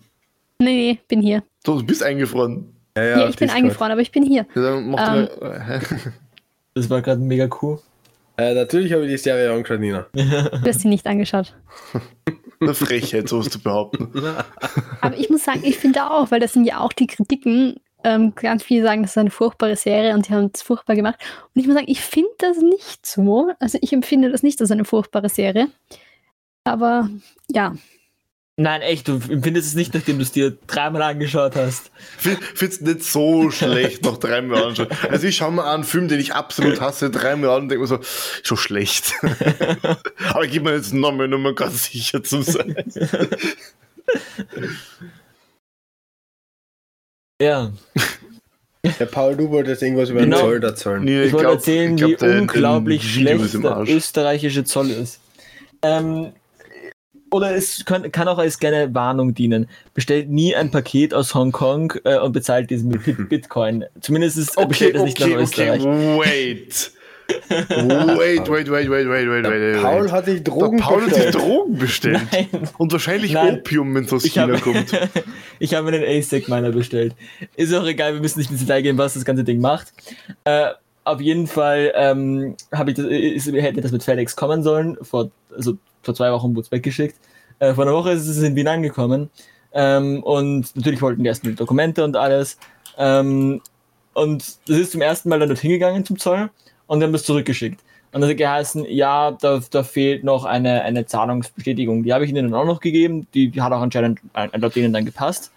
Nee, nee, bin hier. Du, du bist eingefroren. Ja, auf ich bin Discord. eingefroren, aber ich bin hier. Ja, dann mach Ähm. ähm. Das war gerade mega cool. Äh, natürlich habe ich die Serie angeschaut, Nina. Du hast sie nicht angeschaut. eine Frechheit, sowas zu behaupten. Aber ich muss sagen, ich finde auch, weil das sind ja auch die Kritiken, ähm, ganz viele sagen, das ist eine furchtbare Serie und sie haben es furchtbar gemacht. Und ich muss sagen, ich finde das nicht so. Also ich empfinde das nicht als eine furchtbare Serie. Aber ja, Nein, echt, du empfindest es nicht, nachdem du es dir dreimal angeschaut hast. Find's nicht so schlecht nach dreimal anschauen. Also ich schaue mir einen Film, den ich absolut hasse, dreimal an und denke mir so, schon schlecht. Aber ich gebe mir jetzt nochmal, nur mal ganz sicher zu sein. Ja, Der Paul, du wolltest irgendwas über Genau. den Zoll erzählen. Nee, ich wollte glaub- erzählen, ich glaub, wie der- unglaublich schlecht der österreichische Zoll ist. Ähm, oder es kann, kann auch als kleine Warnung dienen. Bestellt nie ein Paket aus Hongkong äh, und bezahlt diesen mit Bit- Bitcoin. Zumindest ist, Okay, bestellt das nicht okay, nach okay, Österreich. wait. Wait, wait, wait, wait, wait, wait, Der wait. Paul wait. hat sich Der Drogen Paul hat sich bestellt. Drogen bestellt. Nein, Und wahrscheinlich Nein. Opium, wenn es aus ich China habe kommt. ich habe mir einen ASIC meiner bestellt. Ist auch egal, wir müssen nicht ins Detail gehen, was das ganze Ding macht. Äh, auf jeden Fall ähm, habe ich das, ist, hätte das mit FedEx kommen sollen. Vor, also vor zwei Wochen wurde es weggeschickt. Äh, vor einer Woche ist es in Wien angekommen. Ähm, und natürlich wollten die erst die Dokumente und alles. Ähm, und das ist zum ersten Mal dann dorthin gegangen zum Zoll und die haben das zurückgeschickt. Und dann hat geheißen, ja, da, da fehlt noch eine, eine Zahlungsbestätigung. Die habe ich ihnen dann auch noch gegeben. Die, die hat auch anscheinend äh, laut denen dann gepasst.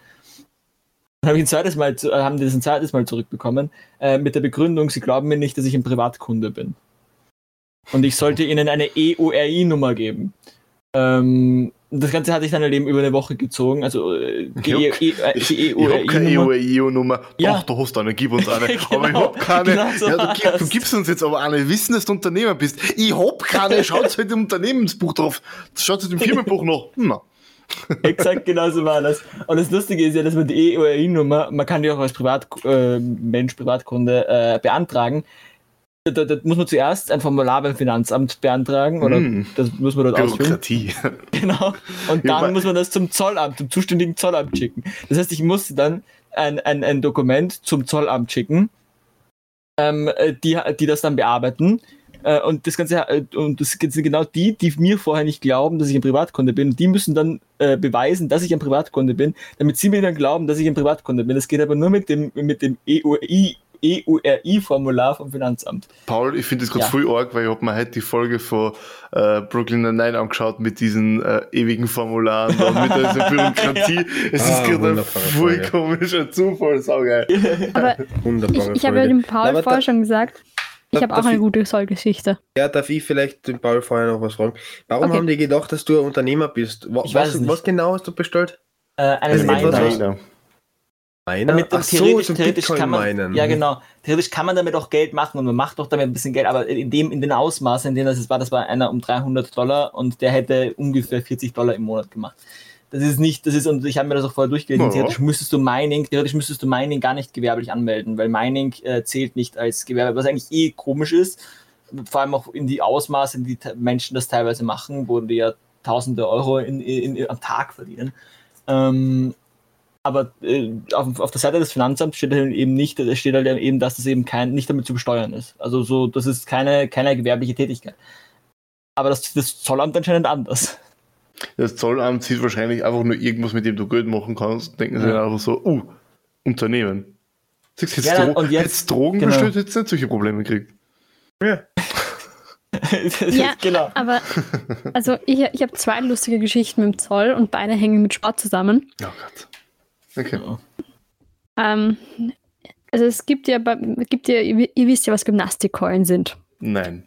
Dann habe ich ein zweites Mal, äh, haben die das ein zweites Mal zurückbekommen, äh, mit der Begründung, sie glauben mir nicht, dass ich ein Privatkunde bin. Und ich sollte ihnen eine E EURI-Nummer geben. Ähm, das Ganze hatte ich dann eben über eine Woche gezogen. Also äh, die, e e die EURI-Nummer. EU-Nummer. Ja. Doch, du hast eine, gib uns eine. aber ich Genau, hab keine. genau so ja, du, gib, du gibst uns jetzt aber eine. Wir wissen, dass du Unternehmer bist. Ich hab keine. Schaut halt im Unternehmensbuch drauf. Schaut halt im Firmenbuch noch. Na. Exakt genauso war das. Und das Lustige ist ja, dass man die EURI-Nummer, man kann die auch als Privat, äh, Mensch, Privatkunde äh, beantragen. Da, da, muss man zuerst ein Formular beim Finanzamt beantragen oder Mm. das muss man dort ausfüllen. Bürokratie. Genau. Und dann muss man das zum Zollamt, zum zuständigen Zollamt schicken. Das heißt, ich musste dann ein, ein, ein Dokument zum Zollamt schicken, ähm, äh, die, die das dann bearbeiten. Äh, Und das Ganze, äh, und das sind genau die, die mir vorher nicht glauben, dass ich ein Privatkunde bin. Und die müssen dann äh, beweisen, dass ich ein Privatkunde bin, damit sie mir dann glauben, dass ich ein Privatkunde bin. Das geht aber nur mit dem, mit dem E EURI, EURI-Formular vom Finanzamt. Paul, ich finde das gerade Ja. voll arg, weil ich habe mir heute die Folge von äh, Brooklyn Nine angeschaut mit diesen äh, ewigen Formularen und mit dieser Bürokratie. Es Ah, ist gerade ein voll Folge. komischer Zufall, saugeil. Aber ich, Wunderbare ich habe ja dem Paul vorher da- schon gesagt, ich habe auch eine ich- gute Zollgeschichte. Ja, darf ich vielleicht den Paul vorher noch was fragen? Warum Okay. haben die gedacht, dass du ein Unternehmer bist? Wa- Ich weiß was, nicht. was genau hast du bestellt? Äh, einen Also etwas, was- Meiner? Damit Ach so, theoretisch, zum theoretisch kann man, meinen. ja genau, theoretisch kann man damit auch Geld machen und man macht auch damit ein bisschen Geld, aber in dem, in den Ausmaßen, in denen das jetzt war, das war einer um 300 Dollar und der hätte ungefähr 40 Dollar im Monat gemacht. Das ist nicht, das ist, und ich habe mir das auch vorher durchgelesen, Ja. theoretisch müsstest du Mining, theoretisch müsstest du Mining gar nicht gewerblich anmelden, weil Mining äh, zählt nicht als Gewerbe, was eigentlich eh komisch ist, vor allem auch in die Ausmaße, in die Menschen das teilweise machen, wo die ja tausende Euro in, in, in, am Tag verdienen. Ähm, aber äh, auf, auf der Seite des Finanzamts steht halt eben nicht, da steht halt eben, dass das eben kein, nicht damit zu besteuern ist. Also so, das ist keine, keine gewerbliche Tätigkeit. Aber das, das Zollamt anscheinend anders. Das Zollamt sieht wahrscheinlich einfach nur irgendwas, mit dem du Geld machen kannst. Denken sie Ja. dann einfach so, uh, Unternehmen. Siehst jetzt, Ja, Dro und jetzt- jetzt Drogen genau. bestellt, hättest du nicht solche Probleme gekriegt. Ja. Ja, genau. aber also ich, ich habe zwei lustige Geschichten mit dem Zoll und beide hängen mit Sport zusammen. Oh Gott. Okay. Ähm, also es gibt ja, gibt ja ihr, ihr wisst ja, was Gymnastikkeulen sind. Nein.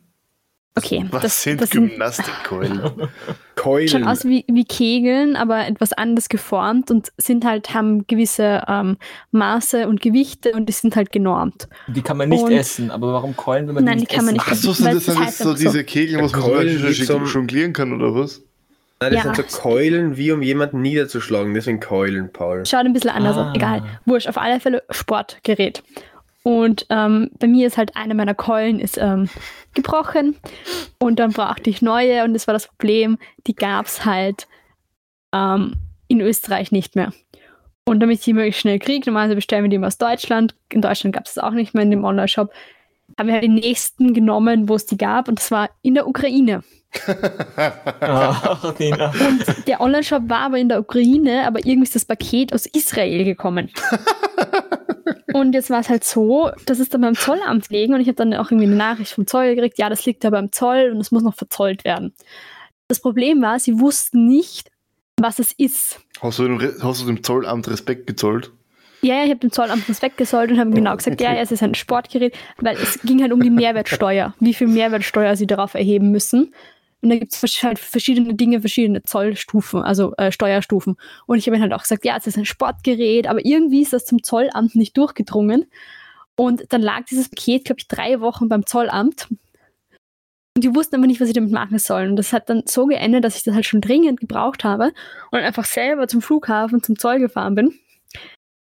Okay, Was das, sind das sind Gymnastikkeulen? Keulen. schon aus wie, wie Kegeln, aber etwas anders geformt und sind halt, haben gewisse ähm, Maße und Gewichte und die sind halt genormt. Die kann man nicht Und- essen, aber warum keulen, wenn man Nein, die die kann man essen nicht Ach so, sind das, das sind heißt das so so. diese Kegel, was man zum Beispiel jonglieren kann, oder was? Nein, das Ja. sind so Keulen, wie um jemanden niederzuschlagen. Deswegen Keulen, Paul. Schaut ein bisschen anders Ah. aus. Egal. Wurscht, auf alle Fälle Sportgerät. Und ähm, bei mir ist halt eine meiner Keulen ist ähm, gebrochen und dann brauchte ich neue und das war das Problem, die gab es halt ähm, in Österreich nicht mehr. Und damit ich die möglichst schnell kriege, normalerweise bestellen wir die immer aus Deutschland. In Deutschland gab es das auch nicht mehr in dem Online-Shop. Haben wir halt den nächsten genommen, wo es die gab und das war in der Ukraine. Ach, Nina. Der Online-Shop war aber in der Ukraine, aber irgendwie ist das Paket aus Israel gekommen. und jetzt war es halt so, dass es dann beim Zollamt liegen und ich habe dann auch irgendwie eine Nachricht vom Zoll gekriegt, ja, das liegt da beim Zoll und es muss noch verzollt werden. Das Problem war, sie wussten nicht, was es ist. Hast du, dem, Re- hast du dem Zollamt Respekt gezollt? Ja, ja, ich habe dem Zollamt das weggesollt und habe genau gesagt, ja, ja, es ist ein Sportgerät, weil es ging halt um die Mehrwertsteuer, wie viel Mehrwertsteuer sie darauf erheben müssen. Und da gibt es halt verschiedene Dinge, verschiedene Zollstufen, also äh, Steuerstufen. Und ich habe halt auch gesagt, ja, es ist ein Sportgerät, aber irgendwie ist das zum Zollamt nicht durchgedrungen. Und dann lag dieses Paket, glaube ich, drei Wochen beim Zollamt. Und die wussten aber nicht, was sie damit machen sollen. Und das hat dann so geendet, dass ich das halt schon dringend gebraucht habe und einfach selber zum Flughafen, zum Zoll gefahren bin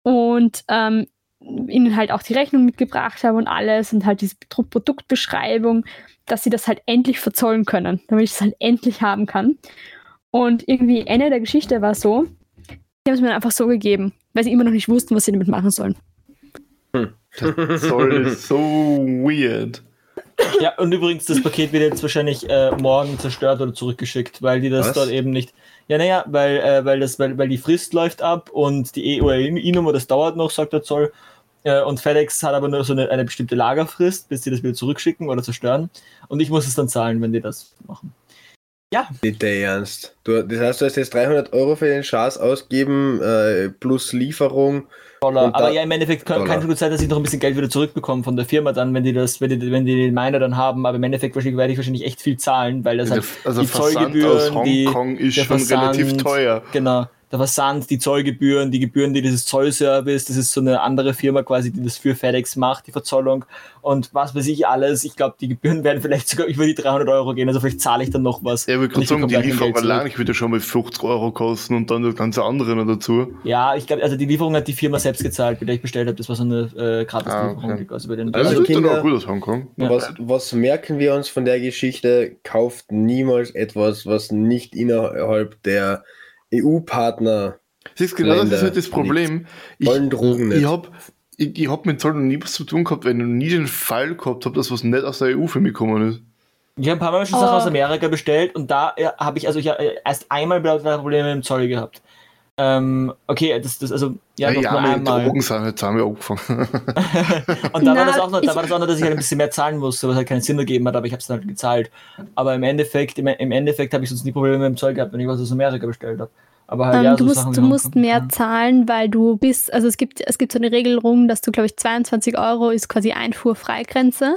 und ähm, ihnen halt auch die Rechnung mitgebracht habe und alles und halt diese Pro- Produktbeschreibung, dass sie das halt endlich verzollen können, damit ich es halt endlich haben kann. Und irgendwie Ende der Geschichte war so, die haben es mir einfach so gegeben, weil sie immer noch nicht wussten, was sie damit machen sollen. Zoll ist so weird. Ja, und übrigens, das Paket wird jetzt wahrscheinlich äh, morgen zerstört oder zurückgeschickt, weil die das Was? dort eben nicht. Ja, naja, weil, äh, weil, weil, weil die Frist läuft ab und die EUI-Nummer, das dauert noch, sagt der Zoll. Äh, und FedEx hat aber nur so eine, eine bestimmte Lagerfrist, bis sie das wieder zurückschicken oder zerstören. Und ich muss es dann zahlen, wenn die das machen. Nicht der Ernst. Du, das heißt, du hast jetzt 300 Euro für den Schatz ausgeben, äh, plus Lieferung. Dollar. Aber da- ja, im Endeffekt kann, Dollar. kann schon gut sein, dass ich noch ein bisschen Geld wieder zurückbekomme von der Firma dann, wenn die das, wenn die, wenn die den Miner dann haben. Aber im Endeffekt werde ich wahrscheinlich echt viel zahlen, weil das halt also die Versand aus Zollgebühren, die- Hongkong ist der schon relativ Versand, teuer. Genau. Der Versand, die Zollgebühren, die Gebühren, die dieses Zollservice, das ist so eine andere Firma quasi, die das für FedEx macht, die Verzollung und was weiß ich alles. Ich glaube, die Gebühren werden vielleicht sogar über die 300 Euro gehen, also vielleicht zahle ich dann noch was. Ja, ich würde gerade ich sagen, die Lieferung allein würde schon mal 50 Euro kosten und dann das ganze andere noch dazu. Ja, ich glaube, also die Lieferung hat die Firma selbst gezahlt, bei der ich bestellt habe. Das war so eine äh, Gratislieferung. Ah, okay. also bei den Also Also, das ist dann Kinder- auch gut aus Hongkong. Ja. Was, was merken wir uns von der Geschichte? Kauft niemals etwas, was nicht innerhalb der EU-Partner Siehst genau, das ist halt das Problem. Ich, wollen Drogen nicht. ich habe ich, ich hab mit Zoll noch nie was zu tun gehabt, weil ich noch nie den Fall gehabt habe, dass was nicht aus der EU für mich gekommen ist. Ich habe ein paar Mal schon Oh. Sachen aus Amerika bestellt und da äh, habe ich, also ich habe erst einmal Probleme mit dem Zoll gehabt. Ähm, okay, das, das, also, ja, doch ja, nur einmal. Drogen sind jetzt haben wir angefangen. Und da war Na, das auch noch, da war das auch noch, dass ich halt ein bisschen mehr zahlen musste, was halt keinen Sinn ergeben hat, aber ich habe es dann halt gezahlt. Aber im Endeffekt, im, im Endeffekt habe ich sonst nie Probleme mit dem Zoll gehabt, wenn ich was aus Amerika bestellt habe. Aber halt, Ähm, ja, du so musst, Sachen du musst mehr ja. zahlen, weil du bist, also es gibt, es gibt so eine Regelung, dass du, glaube ich, 22 Euro ist quasi Einfuhrfreigrenze.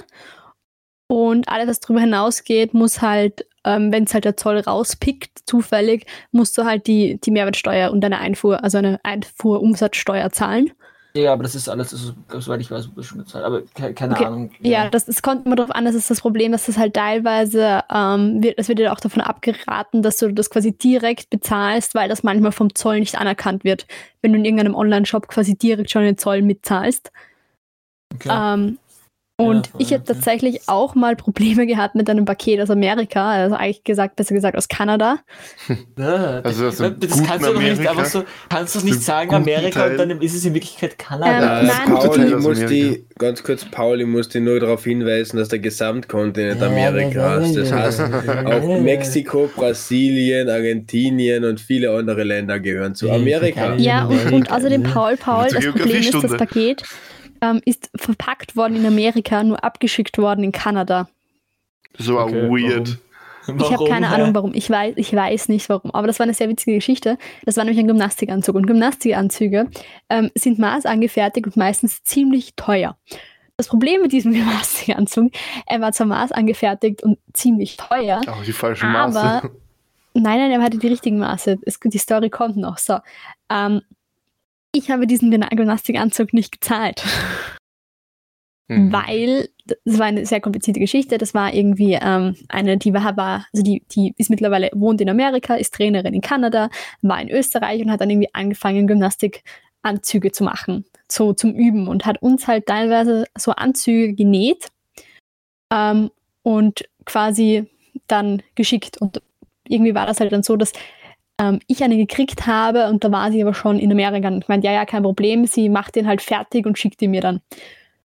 Und alles, was darüber hinausgeht, muss halt, ähm, wenn es halt der Zoll rauspickt, zufällig, musst du halt die, die Mehrwertsteuer und eine Einfuhr, also eine Einfuhrumsatzsteuer zahlen. Ja, aber das ist alles, das ist, soweit ich weiß, das schon gezahlt. Aber ke keine Okay. Ahnung. Ja, das, das kommt immer darauf an, das ist das Problem, dass das halt teilweise, ähm, wird, es wird dir auch davon abgeraten, dass du das quasi direkt bezahlst, weil das manchmal vom Zoll nicht anerkannt wird, wenn du in irgendeinem Online-Shop quasi direkt schon den Zoll mitzahlst. Okay. Ähm, und voll, ich habe okay. tatsächlich auch mal Probleme gehabt mit einem Paket aus Amerika, also eigentlich gesagt, besser gesagt aus Kanada. Ja, Also aus dem das guten kannst du doch nicht einfach so, kannst du es nicht sagen, Amerika, Teil. und dann ist es in Wirklichkeit Ähm, Kanada. Äh, nein, gute Pauli muss die, ganz kurz, Pauli muss die nur darauf hinweisen, dass der Gesamtkontinent Amerika ist. Das heißt, auch Mexiko, Brasilien, Argentinien und viele andere Länder gehören zu Amerika. Ja, und, und außerdem Paul, Paul, das Problem ist, das. Paket ähm, ist verpackt worden in Amerika, nur abgeschickt worden in Kanada. War Okay, weird. Ich habe keine Ahnung, warum. Ich weiß, ich weiß nicht warum. Aber das war eine sehr witzige Geschichte. Das war nämlich ein Gymnastikanzug. Und Gymnastikanzüge ähm, sind maßangefertigt und meistens ziemlich teuer. Das Problem mit diesem Gymnastikanzug, er war zwar maßangefertigt und ziemlich teuer, Auch die falschen Aber- Maße. Nein, nein, er hatte die richtigen Maße. Es, die Story kommt noch. So. Ähm, ich habe diesen Gymna- Gymnastikanzug nicht gezahlt, Mhm. weil das war eine sehr komplizierte Geschichte. Das war irgendwie ähm, eine, die war, war also die, die ist mittlerweile, wohnt in Amerika, ist Trainerin in Kanada, war in Österreich und hat dann irgendwie angefangen, Gymnastikanzüge zu machen, so zum Üben und hat uns halt teilweise so Anzüge genäht ähm, und quasi dann geschickt. Und irgendwie war das halt dann so, dass ähm, ich eine gekriegt habe und da war sie aber schon in Amerika. Und ich meinte, ja, ja, kein Problem, sie macht den halt fertig und schickt ihn mir dann.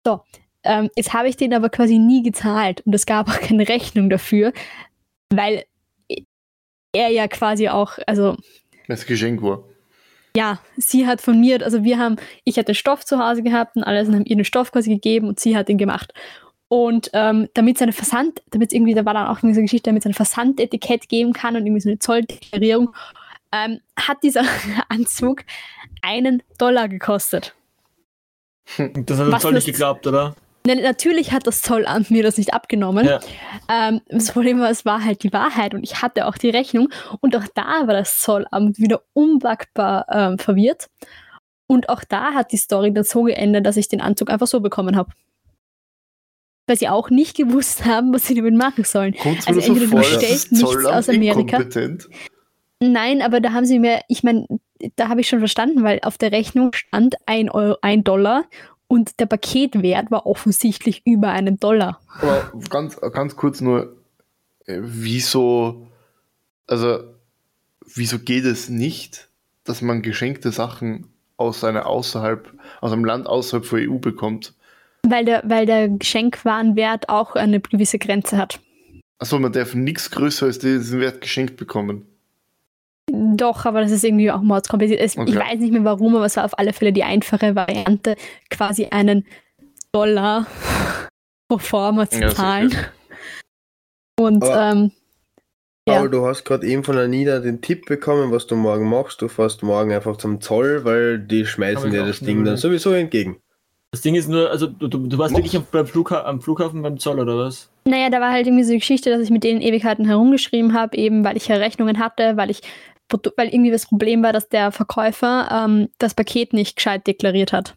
So, ähm, jetzt habe ich den aber quasi nie gezahlt und es gab auch keine Rechnung dafür, weil er ja quasi auch, also Das Geschenk war. ja, sie hat von mir, also wir haben, ich hatte Stoff zu Hause gehabt und alles und haben ihr den Stoff quasi gegeben und sie hat ihn gemacht. Und ähm, damit seine Versand, damit es irgendwie, da war dann auch diese Geschichte, damit es ein Versandetikett geben kann und irgendwie so eine Zolldeklarierung, ähm, hat dieser Anzug einen Dollar gekostet. Das hat Was Zoll nicht geglaubt, oder? Ne, Natürlich hat das Zollamt mir das nicht abgenommen. Ja. Ähm, das Problem war, es war halt die Wahrheit und ich hatte auch die Rechnung und auch da war das Zollamt wieder unwagbar ähm, verwirrt. Und auch da hat die Story dann so geendet, dass ich den Anzug einfach so bekommen habe. Weil sie auch nicht gewusst haben, was sie damit machen sollen. Kommt Also mir so entweder du bestellst das nichts aus Amerika. inkompetent. Nein, aber da haben sie mir, ich meine, da habe ich schon verstanden, weil auf der Rechnung stand ein, Euro, ein Dollar und der Paketwert war offensichtlich über einen Dollar. Aber ganz, ganz kurz nur, äh, wieso, also, wieso geht es nicht, dass man geschenkte Sachen aus einer außerhalb, aus einem Land außerhalb von EU bekommt? Weil der, weil der Geschenkwarenwert auch eine gewisse Grenze hat. Achso, man darf nichts größer als diesen Wert geschenkt bekommen. Doch, aber das ist irgendwie auch mordskompliziert. Es, Okay. Ich weiß nicht mehr warum, aber es war auf alle Fälle die einfache Variante, quasi einen Dollar pro Forma zu Ja, zahlen. Und Aber- ähm, Ja. Aber du hast gerade eben von Anita den Tipp bekommen, was du morgen machst. Du fährst morgen einfach zum Zoll, weil die schmeißen dir das Ding dann sowieso entgegen. Das Ding ist nur, also du, du, du warst Mach. wirklich am, beim Flugha am Flughafen beim Zoll oder was? naja, da war halt irgendwie so die Geschichte, dass ich mit denen Ewigkeiten herumgeschrieben habe, eben weil ich ja Rechnungen hatte, weil ich Produ- weil irgendwie das Problem war, dass der Verkäufer ähm, das Paket nicht gescheit deklariert hat.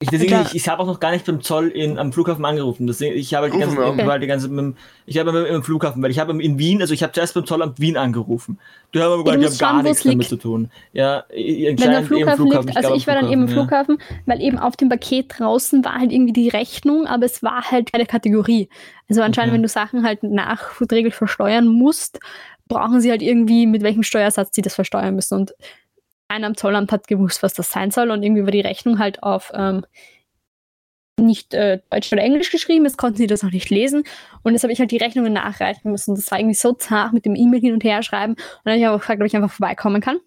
Ich, deswegen, ich, ich habe auch noch gar nicht beim Zoll in, am Flughafen angerufen. Deswegen, ich habe halt die ganze, an. weil die ganze, mit, dem- ich habe im, im Flughafen, weil ich habe in Wien, also ich habe zuerst beim Zollamt Wien angerufen. Die haben aber die haben gar nichts damit liegt. zu tun. Ja, Wenn der Flughafen, im liegt, also ich war dann eben im ja. Flughafen, weil eben auf dem Paket draußen war halt irgendwie die Rechnung, aber es war halt keine Kategorie. Also anscheinend, Okay. wenn du Sachen halt nachregelt versteuern musst, brauchen sie halt irgendwie, mit welchem Steuersatz sie das versteuern müssen. Und einer am Zollamt hat gewusst, was das sein soll und irgendwie war die Rechnung halt auf ähm, nicht äh, Deutsch oder Englisch geschrieben, jetzt konnten sie das noch nicht lesen und jetzt habe ich halt die Rechnungen nachreichen müssen. Das war irgendwie so zart mit dem E-Mail hin und her schreiben und dann habe ich aber gefragt, ob ich einfach vorbeikommen kann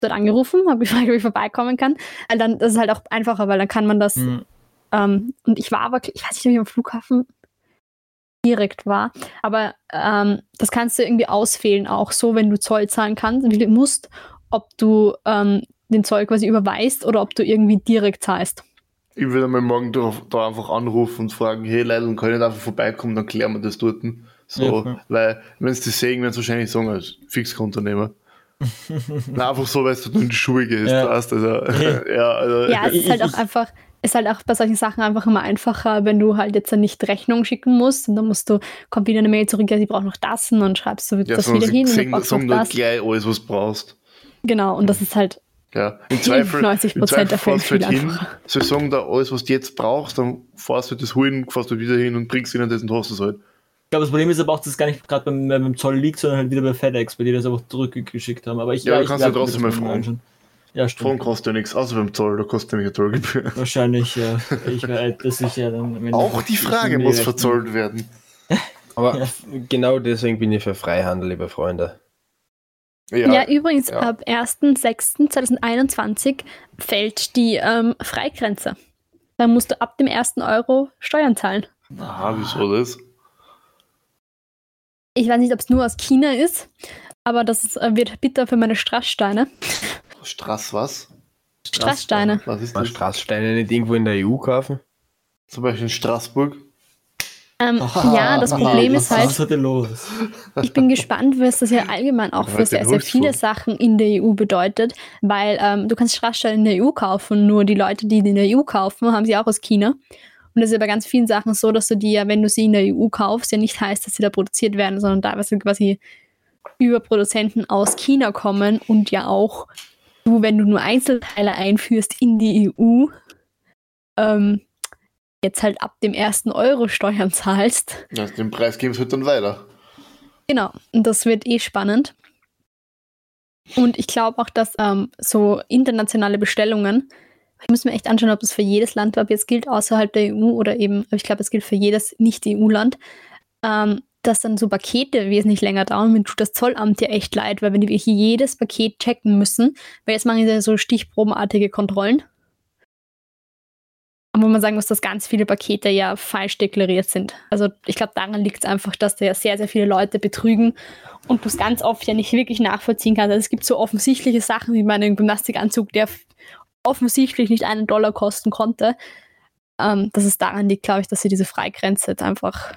dort angerufen, habe gefragt, ob ich vorbeikommen kann. Weil dann das ist halt auch einfacher, weil dann kann man das. Hm. Ähm, und ich war aber, ich weiß nicht, ob ich am Flughafen direkt war, aber ähm, das kannst du irgendwie auswählen, auch so, wenn du Zoll zahlen kannst, wie du musst, ob du ähm, den Zoll quasi überweist oder ob du irgendwie direkt zahlst. Ich würde mal morgen da, da einfach anrufen und fragen, hey Leute, kann ich nicht einfach vorbeikommen, dann klären wir das dort. So, Ja, ja. weil, wenn sie das sehen, werden sie wahrscheinlich sagen, als Fixkonternehmer. Na, einfach so, weil du in die Schule gehst, Ja. weißt also, ja, also, Ja, es ist halt auch einfach, ist halt auch bei solchen Sachen einfach immer einfacher, wenn du halt jetzt dann nicht Rechnung schicken musst und dann musst du, kommt wieder eine Mail zurück, ja, sie braucht noch das und dann schreibst du ja, das wieder sie hin und dann brauchst du sagen das. gleich alles, was du brauchst. Genau, und das ist halt Ja, im Zweifel, 90% im Zweifel der Fälle du halt viel hin, einfacher. sie sagen da alles, was du jetzt brauchst, dann fährst du das holen, fährst du wieder hin und bringst ihnen das und hast es halt. Ich glaube, das Problem ist aber auch, dass es gar nicht gerade beim, beim Zoll liegt, sondern halt wieder bei FedEx, bei die das einfach zurückgeschickt haben. Aber ich, Ja, du ich kannst werd ja trotzdem mal fragen. Ja, stimmt. kostet ja nichts, außer beim Zoll, da kostet nämlich eine Zollgebühr. Wahrscheinlich, ja. Ich werde das sicher dann. am Ende- Auch die ich Frage muss die verzollt werden. Aber Ja. genau deswegen bin ich für Freihandel, liebe Freunde. Ja, übrigens, ja. ab 1.6.2021 fällt die ähm, Freigrenze. Dann musst du ab dem ersten Euro Steuern zahlen. Aha, wieso das? Ich weiß nicht, ob es nur aus China ist, aber das ist, äh, wird bitter für meine Strasssteine. Straß was? Strasssteine. Was ist Man das? Straßsteine nicht irgendwo in der EU kaufen? Zum Beispiel in Straßburg. Ähm, Aha, ja, das Problem ist was halt, ist heute los? ich bin gespannt, was das ja allgemein auch für sehr, sehr viele. Sachen in der EU bedeutet, weil ähm, du kannst Strasssteine in der EU kaufen, nur die Leute, die die in der EU kaufen, haben sie auch aus China. Und das ist ja bei ganz vielen Sachen so, dass du die ja, wenn du sie in der EU kaufst, ja nicht heißt, dass sie da produziert werden, sondern teilweise quasi über Produzenten aus China kommen und ja auch du, wenn du nur Einzelteile einführst in die EU, ähm, jetzt halt ab dem ersten Euro Steuern zahlst. Ja, den Preis geben sie halt dann weiter. Genau, und das wird eh spannend. Und ich glaube auch, dass ähm, so internationale Bestellungen, ich muss mir echt anschauen, ob das für jedes Land ab jetzt gilt, außerhalb der EU oder eben, ich glaube, es gilt für jedes Nicht-EU-Land, ähm, dass dann so Pakete wesentlich länger dauern. Mir tut das Zollamt ja echt leid, weil wenn die wirklich jedes Paket checken müssen, weil jetzt machen sie ja so stichprobenartige Kontrollen. Wo man sagen muss, dass ganz viele Pakete ja falsch deklariert sind. Also ich glaube, daran liegt es einfach, dass da ja sehr, sehr viele Leute betrügen und du es ganz oft ja nicht wirklich nachvollziehen kannst. Also es gibt so offensichtliche Sachen wie meinen Gymnastikanzug, der offensichtlich nicht einen Dollar kosten konnte. Ähm, dass es daran liegt, glaube ich, dass sie diese Freigrenze einfach.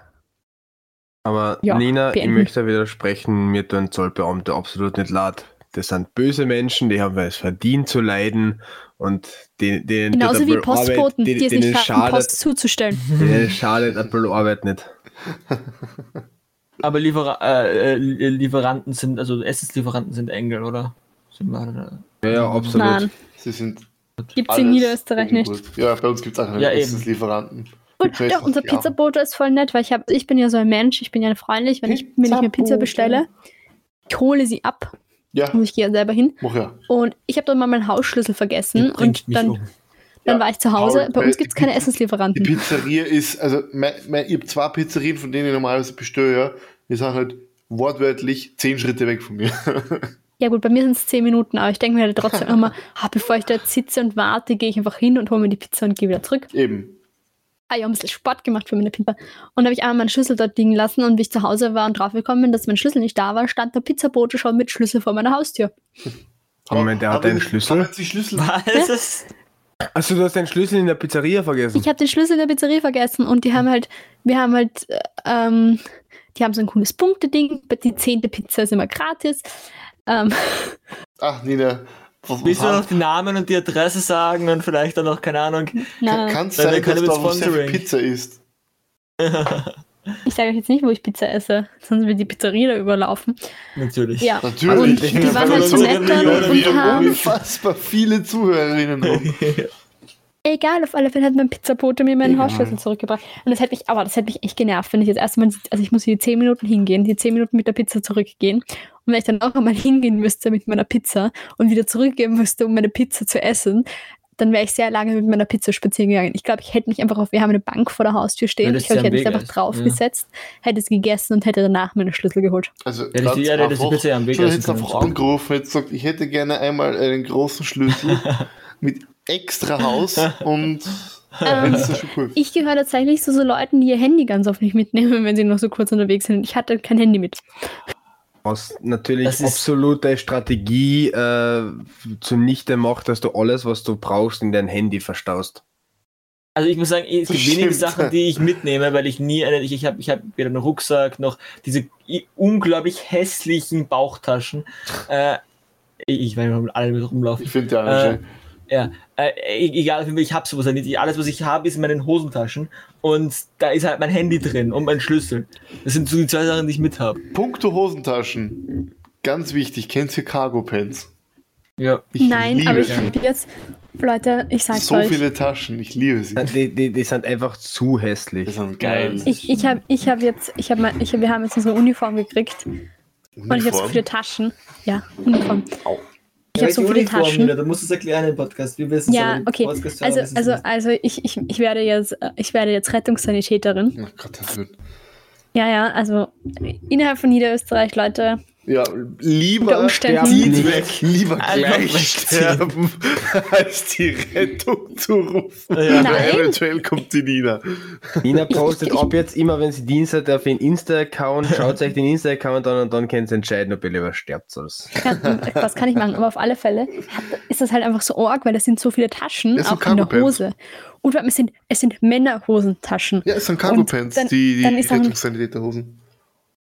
Aber Ja, Nina, beenden. ich möchte widersprechen, mir tun Zollbeamte absolut nicht leid. Das sind böse Menschen, die haben es verdient zu leiden und die, denen Genauso wie bisschen Arbeit- Postboten, die- es nicht denen schaffen, Post zuzustellen. denen schadet ein bisschen Arbeit nicht. Aber Liefer äh, äh, Lieferanten sind, also Essenslieferanten sind Engel, oder? Sind wir, Ja, ja, absolut. Nein, Sie sind gibt es in Niederösterreich nicht. Ja, bei uns gibt es auch einen Ja, eben. Essenslieferanten. Und doch, unser. Pizzabote ist voll nett, weil ich, hab, ich bin ja so ein Mensch, ich bin ja freundlich, wenn ich, wenn ich mir Pizza bestelle, ich hole sie ab Ja, und ich gehe ja selber hin. mach ja. Und ich habe dann mal meinen Hausschlüssel vergessen und dann, um. dann Ja, war ich zu Hause. Bei uns gibt es keine Pizza- Die Essenslieferanten. Pizzeria ist, also mein, mein, ich habe zwei Pizzerien, von denen ich normalerweise bestelle, ja. Die sagen halt wortwörtlich zehn Schritte weg von mir. Ja gut, bei mir sind es zehn Minuten, aber ich denke mir halt trotzdem immer, ah, bevor ich da sitze und warte, gehe ich einfach hin und hole mir die Pizza und gehe wieder zurück. Eben. Ah, ich habe ein bisschen Sport gemacht für meine Pizza. Und habe ich einmal meinen Schlüssel dort liegen lassen und wie ich zu Hause war und draufgekommen bin, dass mein Schlüssel nicht da war, stand der Pizzabote schon mit Schlüssel vor meiner Haustür. Moment, der hat nicht- Schlüssel? die Schlüssel. Was Also du hast den Schlüssel in der Pizzeria vergessen. Ich habe den Schlüssel in der Pizzeria vergessen und die haben halt, wir haben halt, äh, ähm, die haben so ein cooles Punkteding. Die zehnte Pizza ist immer gratis. Ähm, Ach, Nina. Was, Willst du noch die Namen und die Adresse sagen und vielleicht dann noch, keine Ahnung, nein, kann es sein, dass da Sponsoring. Pizza ist? ich sage euch jetzt nicht, wo ich Pizza esse, sonst wird die Pizzeria da überlaufen. natürlich. Ja, Natürlich. und die waren halt so nett dann und haben unfassbar viele Zuhörerinnen. egal, auf alle Fälle hat mein Pizzabote mir meinen Hausschlüssel zurückgebracht. Und das hätte mich, aber das hätte mich echt genervt, wenn ich jetzt erstmal, also ich muss hier die 10 Minuten hingehen, die 10 Minuten mit der Pizza zurückgehen. Und wenn ich dann auch einmal hingehen müsste mit meiner Pizza und wieder zurückgehen müsste, um meine Pizza zu essen, dann wäre ich sehr lange mit meiner Pizza spazieren gegangen. Ich glaube, ich hätte mich einfach auf, wir haben eine Bank vor der Haustür stehen. Ich glaube, ich hätte mich einfach draufgesetzt, hätte es gegessen und hätte danach meine Schlüssel geholt. Also, Hätte ich die- ja, hätte die einfach, Pizza ja am Weg schon können. einfach angerufen, hätte gesagt, ich hätte gerne einmal einen großen Schlüssel mit extra Haus und Ähm, schon cool. ich gehöre tatsächlich zu so Leuten, die ihr Handy ganz oft nicht mitnehmen, wenn sie noch so kurz unterwegs sind. Ich hatte kein Handy mit. Was natürlich Das ist- absolute Strategie äh, zunichte macht, dass du alles, was du brauchst, in dein Handy verstaust. Also ich muss sagen, es gibt wenige. Sachen, die ich mitnehme, weil ich nie eine, ich, ich habe ich hab weder einen Rucksack noch diese unglaublich hässlichen Bauchtaschen. Äh, ich, ich werde mit alle mit rumlaufen. Ich finde die auch Äh, schön. Ja, äh, e- egal, für mich, ich habe sowas nicht. Ich- Alles, was ich habe, ist in meinen Hosentaschen und da ist halt mein Handy drin und mein Schlüssel. Das sind so die zwei Sachen, die ich mit habe. Punkto Hosentaschen. Ganz wichtig, kennt ihr Cargo Pants? Ja. Ich Nein, liebe aber ich habe jetzt, Leute, ich sag's so euch. viele Taschen, ich liebe sie. Die, die, die sind einfach zu hässlich. Die sind geil. Ich, ich habe ich hab jetzt, ich hab mal, ich hab, wir haben jetzt unsere Uniform gekriegt und ich habe so Uniform. viele Taschen. Ja, Uniform. Au. Ich habe so viele Taschen. da musst du es erklären im Podcast. Wir wissen Ja, okay. Also, also, also ich, ich, ich werde jetzt, äh, ich werde jetzt Rettungssanitäterin. Oh Gott, das wird. Ja, ja, also innerhalb von Niederösterreich, Leute, Ja, lieber sterben. weg, lieber gleich sterben, als die Rettung zu rufen. Ja. Nein. Eventuell kommt die Nina. Nina postet ich- ab jetzt immer, wenn sie Dienst hat, auf den Insta-Account, schaut euch den Insta-Account an und dann könnt ihr entscheiden, ob ihr lieber sterbt. oder so. was kann ich machen? Aber auf alle Fälle ist das halt einfach so arg, weil es sind so viele Taschen, auch in der Cargo-Pants. Hose. Und es sind, es sind Männerhosentaschen. Ja, es sind Cargo Und Pants, dann- die, die Rettungssanitäterhosen.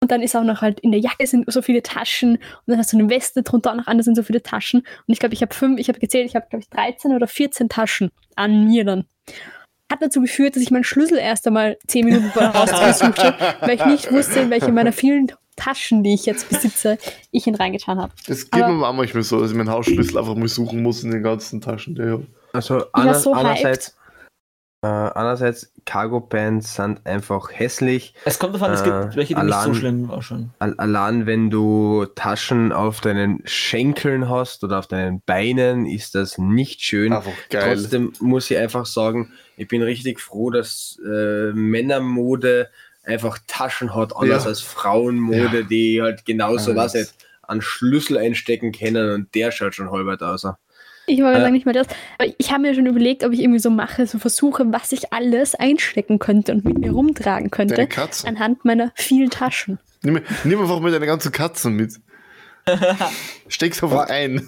Und dann ist auch noch halt in der Jacke sind so viele Taschen und dann hast du eine Weste drunter auch noch an, da sind so viele Taschen. Und ich glaube, ich habe fünf, ich habe gezählt, ich habe, glaube ich, 13 oder 14 Taschen an mir dann. Hat dazu geführt, dass ich meinen Schlüssel erst einmal 10 Minuten vor der Haustür gesucht habe, weil ich nicht wusste, in welche meiner vielen Taschen, die ich jetzt besitze, ich ihn reingetan habe. Es geht mir auch manchmal so, dass ich meinen Hausschlüssel einfach mal suchen muss in den ganzen Taschen. Ich. Also war ander, so andererseits, äh, andererseits, Cargo-Pants sind einfach hässlich. Es kommt davon, es Äh, gibt welche, die nicht so schlimm ausschauen. Al- Allein wenn du Taschen auf deinen Schenkeln hast oder auf deinen Beinen, ist das nicht schön. Einfach geil. Trotzdem muss ich einfach sagen, ich bin richtig froh, dass äh, Männermode einfach Taschen hat, anders Ja. als Frauenmode, die halt genauso, Ja, was nicht, einen Schlüssel einstecken können und der schaut schon halbert aus. Ich wollte Äh. sagen, nicht mal das. Aber ich habe mir schon überlegt, ob ich irgendwie so mache, so versuche, was ich alles einstecken könnte und mit mir rumtragen könnte. Deine Katzen. Anhand meiner vielen Taschen. Nimm, nimm einfach mal deine ganzen Katzen mit. Steck's einfach ein.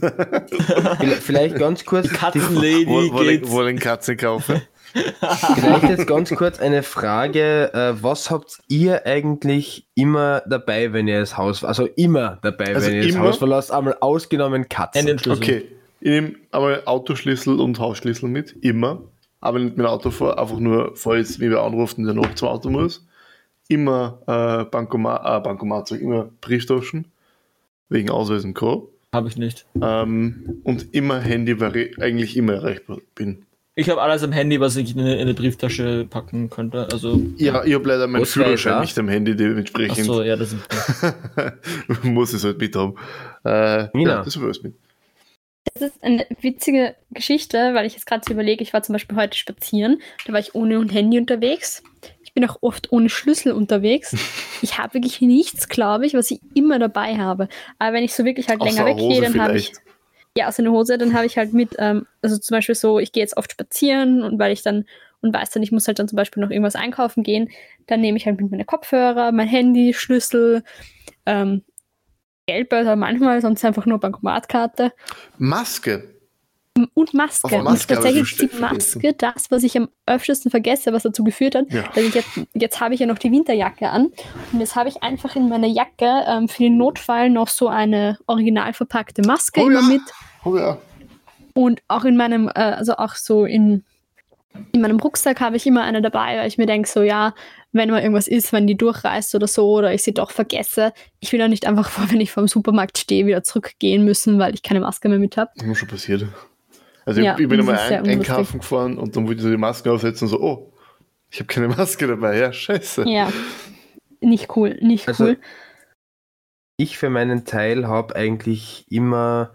Vielleicht- ganz kurz, die, Katzenlady wo, wo, wo den Katzen kaufen. vielleicht jetzt ganz kurz eine Frage. Äh, was habt ihr eigentlich immer dabei, wenn ihr das Haus, also immer dabei, Also wenn ihr das? Haus verlasst, einmal ausgenommen Katzen? Okay, ich nehme einmal Autoschlüssel und Hausschlüssel mit, immer. Aber nicht mein Auto vor, einfach nur, falls mich wer anruft und der noch zum Auto muss. Immer äh, Bankomat, äh, Bankomat, immer Brieftaschen. Wegen Ausweisen Co. Habe ich nicht. Ähm, und immer Handy, weil ich eigentlich immer erreichbar bin. Ich habe alles am Handy, was ich in eine, in eine Brieftasche packen könnte. Also, Ja, ich habe leider meinen Führerschein er? nicht am Handy, dementsprechend so, ja, das ist. muss ich es halt mit haben. Äh, Nina. ja, das alles mit. Das ist eine witzige Geschichte, weil ich jetzt gerade so überlege, ich war zum Beispiel heute spazieren, da war ich ohne Handy unterwegs. Ich bin auch oft ohne Schlüssel unterwegs. Ich habe wirklich nichts, glaube ich, was ich immer dabei habe. Aber wenn ich so wirklich halt länger weggehe, dann habe ich ja, aus einer Hose, dann habe ich halt mit, ähm, also zum Beispiel so, ich gehe jetzt oft spazieren und weil ich dann und weiß dann, ich muss halt dann zum Beispiel noch irgendwas einkaufen gehen, dann nehme ich halt mit meine Kopfhörer, mein Handy, Schlüssel, ähm, Geldbörse manchmal, sonst einfach nur Bankomatkarte Maske. und Maske. Maske und tatsächlich ist die Maske das, was ich am öftesten vergesse, was dazu geführt hat, Ja. dass ich jetzt, jetzt habe ich ja noch die Winterjacke an und jetzt habe ich einfach in meiner Jacke ähm, für den Notfall noch so eine original verpackte Maske Oh immer ja. mit. Oh ja. Und auch in meinem, äh, also auch so in, in meinem Rucksack habe ich immer eine dabei, weil ich mir denke, so ja, wenn mal irgendwas ist, wenn die durchreißt oder so, oder ich sie doch vergesse, ich will ja nicht einfach, vor, wenn ich vor dem Supermarkt stehe, wieder zurückgehen müssen, weil ich keine Maske mehr mit habe. Das ist schon passiert. Also Ja, ich, ich bin einmal ein, einkaufen gefahren und dann wollte ich so die Maske aufsetzen und so, oh, ich habe keine Maske dabei. Ja, scheiße. Ja. Nicht cool, nicht Also, cool. Ich für meinen Teil habe eigentlich immer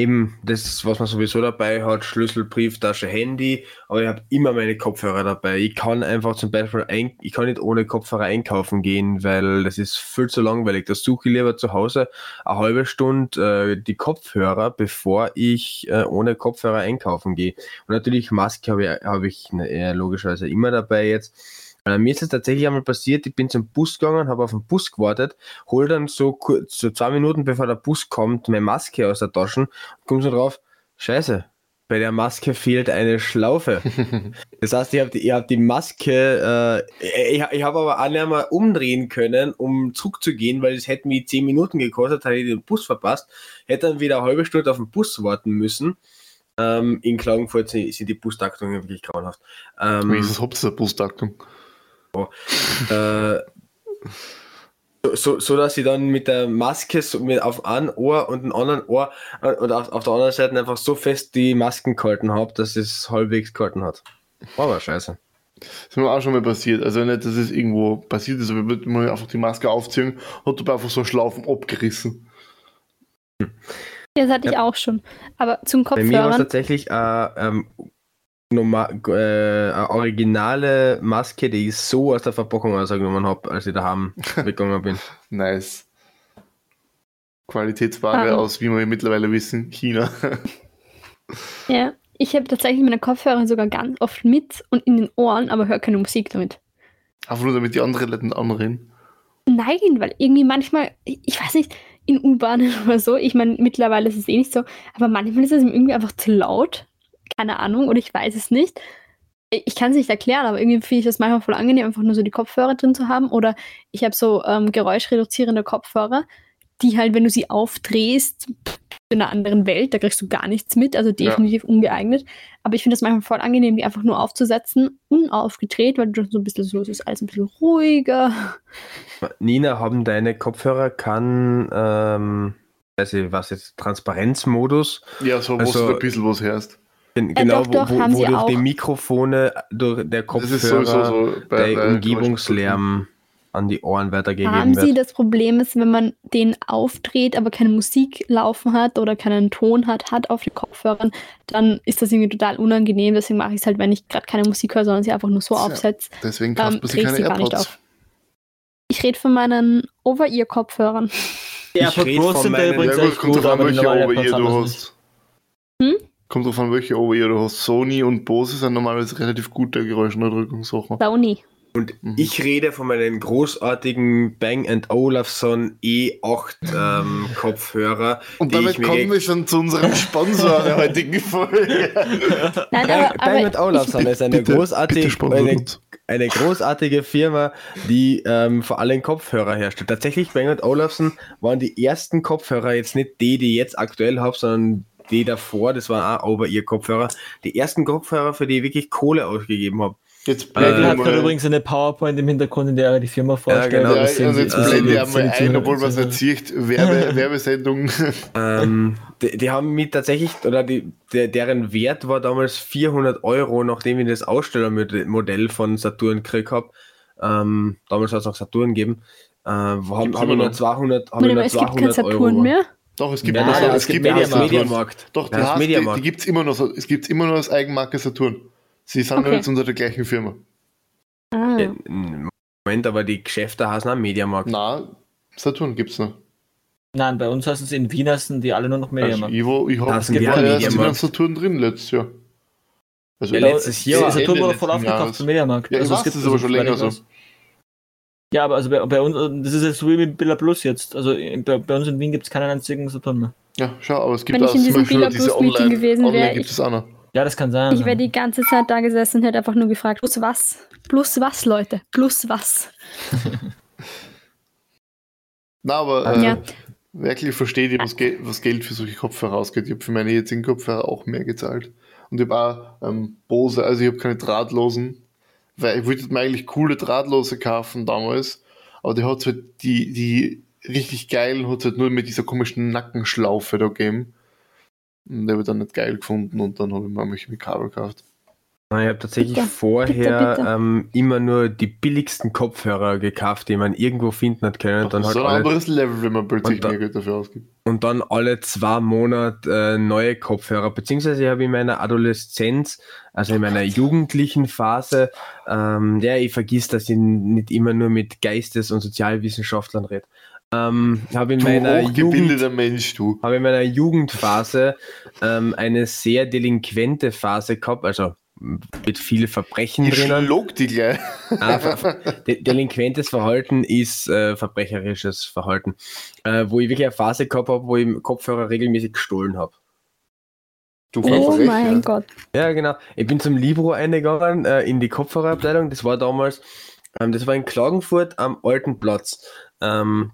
eben das, was man sowieso dabei hat, Schlüssel, Brieftasche, Handy, aber ich habe immer meine Kopfhörer dabei. Ich kann einfach zum Beispiel, ein, ich kann nicht ohne Kopfhörer einkaufen gehen, weil das ist viel zu langweilig. Da suche ich lieber zu Hause eine halbe Stunde äh, die Kopfhörer, bevor ich äh, ohne Kopfhörer einkaufen gehe. Und natürlich Maske habe ich, hab ich äh, logischerweise immer dabei jetzt. Äh, mir ist es tatsächlich einmal passiert, ich bin zum Bus gegangen, habe auf den Bus gewartet, hol dann so kurz, so zwei Minuten bevor der Bus kommt, meine Maske aus der Tasche und komm so drauf, scheiße, bei der Maske fehlt eine Schlaufe. das heißt, ich habe die, ich hab die Maske, äh, ich, ich habe aber auch nicht mehr umdrehen können, um zurückzugehen, weil es hätte mich zehn Minuten gekostet, hätte ich den Bus verpasst, hätte dann wieder eine halbe Stunde auf den Bus warten müssen. Ähm, in Klagenfurt sind, sind die Bustaktungen wirklich grauenhaft. Ähm, Wenigstens habt ihr eine Bustaktung. Äh, so, so, so dass ich dann mit der Maske so mit auf ein Ohr und dem anderen Ohr äh, und auf, auf der anderen Seite einfach so fest die Masken gehalten habe, dass es halbwegs gehalten hat. War aber scheiße. Das ist mir auch schon mal passiert. Also nicht, dass es irgendwo passiert ist, aber ich würde mal einfach die Maske aufziehen, hat dabei einfach so Schlaufen abgerissen. Ja, das hatte ich auch schon. Aber zum Bei mir war es tatsächlich eine, ähm, normal, äh, eine originale Maske, die ich so aus der Verpackung rausgenommen habe, als ich daheim weggegangen bin. Nice. Qualitätsware Ah. aus, wie wir mittlerweile wissen, China. ja, ich habe tatsächlich meine Kopfhörer sogar ganz oft mit und in den Ohren, aber höre keine Musik damit. Einfach nur damit die anderen Leute anreden. Nein, weil irgendwie manchmal, ich weiß nicht, in U-Bahnen oder so, ich meine, mittlerweile ist es eh nicht so, aber manchmal ist es irgendwie einfach zu laut. Keine Ahnung, oder ich weiß es nicht. Ich kann es nicht erklären, aber irgendwie finde ich das manchmal voll angenehm, einfach nur so die Kopfhörer drin zu haben. Oder ich habe so ähm, geräuschreduzierende Kopfhörer, die halt, wenn du sie aufdrehst, in einer anderen Welt, da kriegst du gar nichts mit, also definitiv ungeeignet. Aber ich finde das manchmal voll angenehm, die einfach nur aufzusetzen, unaufgedreht, weil du so ein bisschen so, es ist alles ein bisschen ruhiger. Nina, haben deine Kopfhörer kann, ähm, weiß ich was jetzt, Transparenzmodus? Ja, so, wo Also- du ein bisschen was hörst. Gen- Äh, Genau, doch, doch, wo, haben wo, wo sie durch auch. die Mikrofone, durch der Das Kopfhörer, ist sowieso so bei- der bei Umgebungslärm an die Ohren weitergegeben Haben wird. Sie das Problem ist, wenn man den aufdreht, aber keine Musik laufen hat oder keinen Ton hat, hat auf den Kopfhörern, dann ist das irgendwie total unangenehm. Deswegen mache ich es halt, wenn ich gerade keine Musik höre, sondern sie einfach nur so Tja. aufsetze. Deswegen Ähm, man sich dreh ich keine sie gar nicht AirPods. auf. Ich rede von meinen Over-Ear-Kopfhörern. Die Ich Pros von sind da meinen- übrigens Ja gut, echt kommt gut, drauf an, aber die welche normalen Over-Ear AirPods du haben das hast. Hm? Kommt drauf an, welche Over-Ear du hast. Sony und Bose sind normalerweise relativ gute Geräuschunterdrückungssachen. Sony. Und Mhm. ich rede von meinen großartigen Bang Olufsen E8 ähm, Kopfhörer. Und damit ich mir kommen wir schon zu unserem Sponsor der heutigen Folge. Nein, Bang, aber, Bang aber Olufsen ist eine, Bitte- großartige, bitte eine, eine großartige Firma, die ähm, vor allem Kopfhörer herstellt. Tatsächlich, Bang Olufsen waren die ersten Kopfhörer, jetzt nicht die, die ich jetzt aktuell habe, sondern die davor, das waren auch Over-Ear-Kopfhörer. Die ersten Kopfhörer, für die ich wirklich Kohle ausgegeben habe. Jetzt Blackie Äh, hat gerade übrigens eine PowerPoint im Hintergrund, in der er die Firma vorstellt. genau. ja, Das sehen und Sie- jetzt blende ich die- einmal ein, obwohl man es nicht sieht. Werbe, Werbesendung. Ähm, die, die haben mich tatsächlich, oder die, der, deren Wert war damals 400 Euro, nachdem ich das Ausstellermodell von Saturn gekriegt habe. Ähm, damals hat es noch Saturn gegeben. Äh, haben Gibt's hab ich immer nur noch? 200, hab ich Warte mal, nur es gibt kein 200 Euro. Saturn mehr. Doch, es gibt Ja, noch nein, so- nein, es gibt noch Mediamarkt. Saturn. Mediamarkt. Doch, die, Ja, das heißt, die, die gibt es immer noch. Es gibt immer noch als Eigenmarke Saturn. Sie sind Okay. jetzt unter der gleichen Firma. Ah. Äh, Moment, aber die Geschäfte heißen auch Mediamarkt. Na, Saturn gibt's noch. Nein, bei uns heißen es in Wien heißen die alle nur noch Also Mediamarkt. ich, wo- ich habe die erst einem Saturn drin letztes Jahr. Also Ja, letztes Jahr. Saturn wurde voll aufgekauft vom Mediamarkt. Ja, ich es weiß, gibt- das ist aber schon länger so. Ja, aber also bei, bei uns, das ist jetzt so wie mit Billa Plus jetzt. Also bei, bei uns in Wien gibt es keinen einzigen Saturn mehr. Ja, schau, aber es gibt Wenn ich auch in zum diesem Beispiel Billa diese Plus Meeting Online, gewesen Online wäre, gibt ich- es auch noch. Ja, das kann sein. Ich wäre die ganze Zeit da gesessen und hätte einfach nur gefragt, plus was? Plus was, Leute? Plus was? Na, aber äh, Ja. wirklich versteht ihr, was, Gel was Geld für solche Kopfhörer ausgeht. Ich habe für meine jetzigen Kopfhörer auch mehr gezahlt. Und ich habe auch ähm, Bose, also ich habe keine drahtlosen, weil ich wollte mir eigentlich coole drahtlose kaufen damals, aber die hat halt die, die richtig geilen hat halt nur mit dieser komischen Nackenschlaufe da gegeben. Und der habe ich dann nicht geil gefunden und dann habe ich mir mich mit Kabel gekauft. Ich habe tatsächlich Bitte, vorher bitte, bitte. Ähm, immer nur die billigsten Kopfhörer gekauft, die man irgendwo finden hat können. Und dann, das halt ist ein alle, anderes Level, wenn man plötzlich mehr Geld dafür ausgibt. und dann alle zwei Monate äh, neue Kopfhörer. Beziehungsweise ich habe in meiner Adoleszenz, also in meiner jugendlichen Phase, ähm, ja, ich vergiss, dass ich nicht immer nur mit Geistes- und Sozialwissenschaftlern rede. Ähm, habe in Du meiner Jugend Mensch, du. habe in meiner Jugendphase ähm, eine sehr delinquente Phase gehabt, also mit viel Verbrechen Ich drinnen. schluck die gleich. Ah, de delinquentes Verhalten ist äh, verbrecherisches Verhalten, äh, wo ich wirklich eine Phase gehabt habe, wo ich im Kopfhörer regelmäßig gestohlen habe. Du Oh Verbrecher. mein Gott. Ja, genau. Ich bin zum Libro eingegangen äh, in die Kopfhörerabteilung. Das war damals, ähm, das war in Klagenfurt am Alten Platz. Ähm,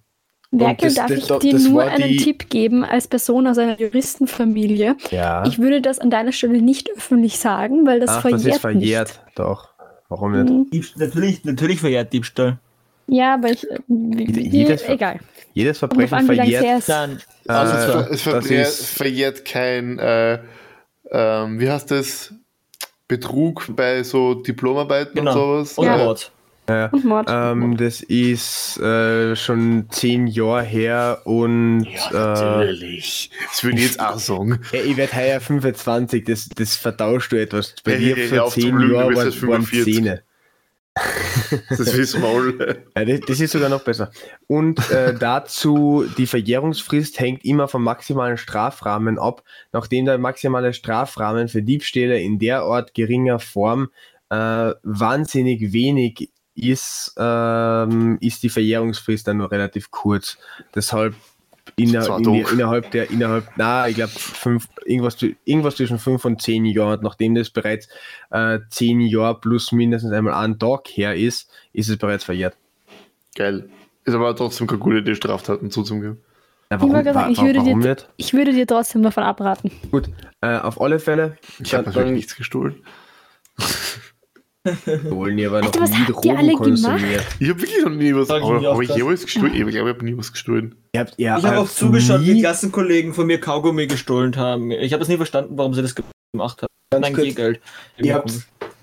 Werkel, das- darf das- ich das dir nur war einen die- Tipp geben als Person aus einer Juristenfamilie? ja. Ich würde das an deiner Stelle nicht öffentlich sagen, weil das Ach, verjährt das ist verjährt. Doch. Warum nicht? nicht. Mhm. Diebst- natürlich, natürlich verjährt Diebstahl. Ja, aber ich, äh, jedes Ver- egal. Jedes Verbrechen an, verjährt. ist. Nein, Also Äh, es, ver es das verjährt, ist- verjährt kein, äh, ähm, wie heißt das? Betrug bei so Diplomarbeiten Genau. und sowas. und Ja. Mord. Ja. Und Mord. Ähm, das ist äh, schon zehn Jahre her und Ja, äh, natürlich. Das würde ich jetzt auch sagen. ja, ich werde heuer 25, das, das vertauscht du etwas. Bei Hey, mir hey, hey, vor zehn Jahren waren, waren 45. Zähne. Das wissen wir alle. Ja, das, das ist sogar noch besser. Und äh, dazu, die Verjährungsfrist hängt immer vom maximalen Strafrahmen ab. Nachdem der maximale Strafrahmen für Diebstähle in derart geringer Form äh, wahnsinnig wenig ist, ähm, ist die Verjährungsfrist dann nur relativ kurz. Deshalb inner, in innerhalb der, innerhalb, na, ich glaube, irgendwas, irgendwas zwischen fünf und zehn Jahren, nachdem das bereits äh, zehn Jahre plus mindestens einmal einen Tag her ist, ist es bereits verjährt. Geil. Ist aber trotzdem keine gute Idee, Straftaten zuzugeben. Ja, wollte gerade sagen, ich würde dir- warum nicht? Ich würde dir trotzdem davon abraten. Gut, äh, auf alle Fälle. Ich habe natürlich nichts gestohlen. wollen die aber noch Alter, was nie habt ihr Drogen alle gemacht? konsumiert. Ich habe wirklich noch nie was. Aber habe ich jemals gestohlen? Ich glaube, ich habe nie was gestohlen. Ihr habt, ihr Ich habe auch habt zugeschaut, wie nie, Klassenkollegen von mir Kaugummi gestohlen haben. Ich habe das nie verstanden, warum sie das gemacht haben. Ganz Nein, kurz, Gehgeld. ihr habt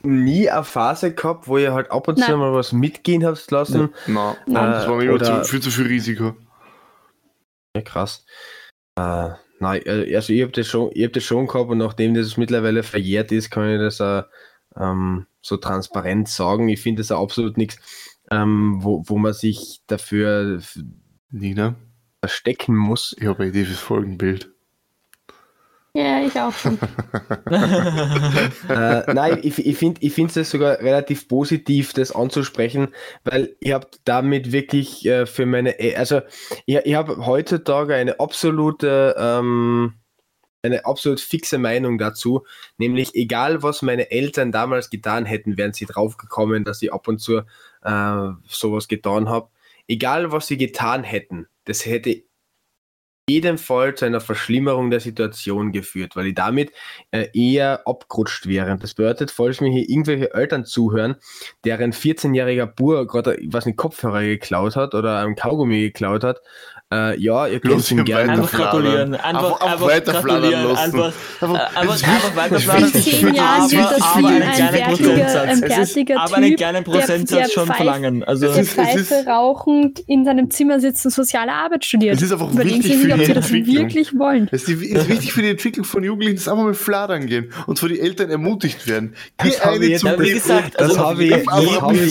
nie eine Phase gehabt, wo ihr halt ab und zu Nein. mal was mitgehen habt lassen. Nein, Nein. das war mir immer viel zu viel Risiko. Ja, krass. Äh, nein, äh, also ich habe das, schon- ich hab das schon gehabt und nachdem das mittlerweile verjährt ist, kann ich das auch ähm, so transparent sagen. Ich finde das auch absolut nichts, ähm, wo, wo man sich dafür Nina, verstecken muss. ich habe eine Idee fürs Folgenbild. Ja, ich auch schon. äh, nein, ich, ich finde ich finde es sogar relativ positiv, das anzusprechen, weil ich habe damit wirklich äh, für meine, also ich, ich habe heutzutage eine absolute, ähm, eine absolut fixe Meinung dazu, nämlich egal was meine Eltern damals getan hätten, wären sie draufgekommen, dass ich ab und zu äh, sowas getan habe. Egal was sie getan hätten, das hätte jeden Fall zu einer Verschlimmerung der Situation geführt, weil ich damit äh, eher abgerutscht wäre. Das bedeutet, falls mir hier irgendwelche Eltern zuhören, deren 14-jähriger Bur gerade, was einen Kopfhörer geklaut hat oder einen Kaugummi geklaut hat, Äh, ja, ihr könnt ihn gerne. Einfach gratulieren. Einfach, Einfach- einfach einfach, weiter flattern gratulieren. lassen. Einfach, Einfach- einfach, es- einfach weiter es- flattern. in zehn Jahren aber- wird das aber einen ein Prozentsatz. ein Es ist- bärtiger aber einen Typ, kleinen der- der Prozentsatz schon Pfeife- verlangen. Also, der Es ist- es Pfeife ist- rauchend in seinem Zimmer sitzt und soziale Arbeit studiert. Es ist einfach Überlegen wichtig sich, für ob die Sie das Entwicklung. wirklich wollen. Es ist, wichtig für die Entwicklung von Jugendlichen, dass einfach mal fladern gehen und von den Eltern ermutigt werden. Geh Das habe eine ich wie gesagt, Das habe ich- ich habe ich-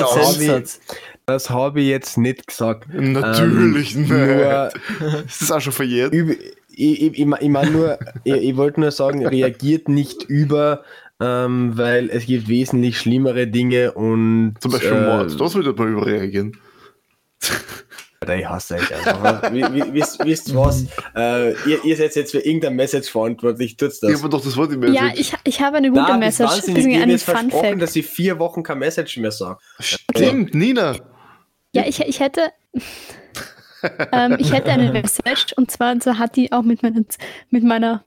Prozentsatz. Das habe ich jetzt nicht gesagt. Natürlich Ähm, nicht. Nur, Ist das auch schon verjährt? ich, ich, ich, ich meine nur, ich, ich wollte nur sagen, reagiert nicht über, ähm, weil es gibt wesentlich schlimmere Dinge und. Zum Beispiel äh, Mord. Das würde man überreagieren. Alter, ich hasse euch einfach. wisst, wisst was? Äh, ihr, ihr seid jetzt für irgendein Message verantwortlich, tut's das. Ich habe doch das Wort im Ja, Message. ich, ich habe eine gute bis Message, wahnsinnig, ich habe versprochen, Fact. dass ich vier Wochen kein Message mehr sage. Stimmt, Nina. Ja, ich, ich hätte. ähm, ich hätte eine Message und zwar, und zwar hat die auch mit meiner, mit meiner,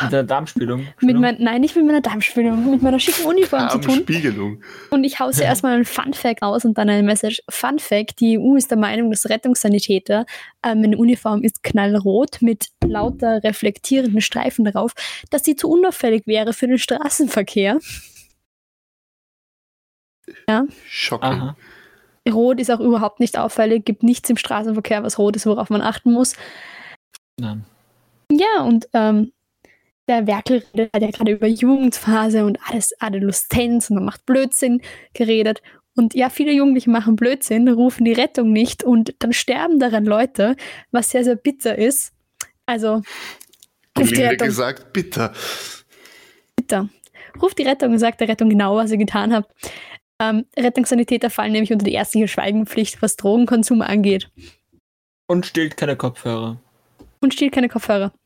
Mit der Darmspülung. mit mein, nein, nicht mit meiner Darmspülung, mit meiner schicken Uniform zu tun. Spiegelung. Und ich hause erstmal einen Fun Fact aus und dann eine Message. Fun Fact: Die EU ist der Meinung, dass Rettungssanitäter, ähm, eine Uniform ist knallrot mit lauter reflektierenden Streifen darauf, dass sie zu unauffällig wäre für den Straßenverkehr. Schocking. Aha. Rot ist auch überhaupt nicht auffällig, gibt nichts im Straßenverkehr, was rot ist, worauf man achten muss. Nein. Ja, und ähm, der Werkel redet- hat ja gerade über Jugendphase und alles Adoleszenz und man macht Blödsinn geredet. Und ja, viele Jugendliche machen Blödsinn, rufen die Rettung nicht und dann sterben daran Leute, was sehr, sehr bitter ist. Also, ruft die Rettung, gesagt, bitter. bitter. Ruft die Rettung und sagt der Rettung genau, was ihr getan habt. Ähm, Rettungssanitäter fallen nämlich unter die ärztliche Schweigenpflicht, was Drogenkonsum angeht. Und stillt keine Kopfhörer. Und stiehlt keine Kopfhörer.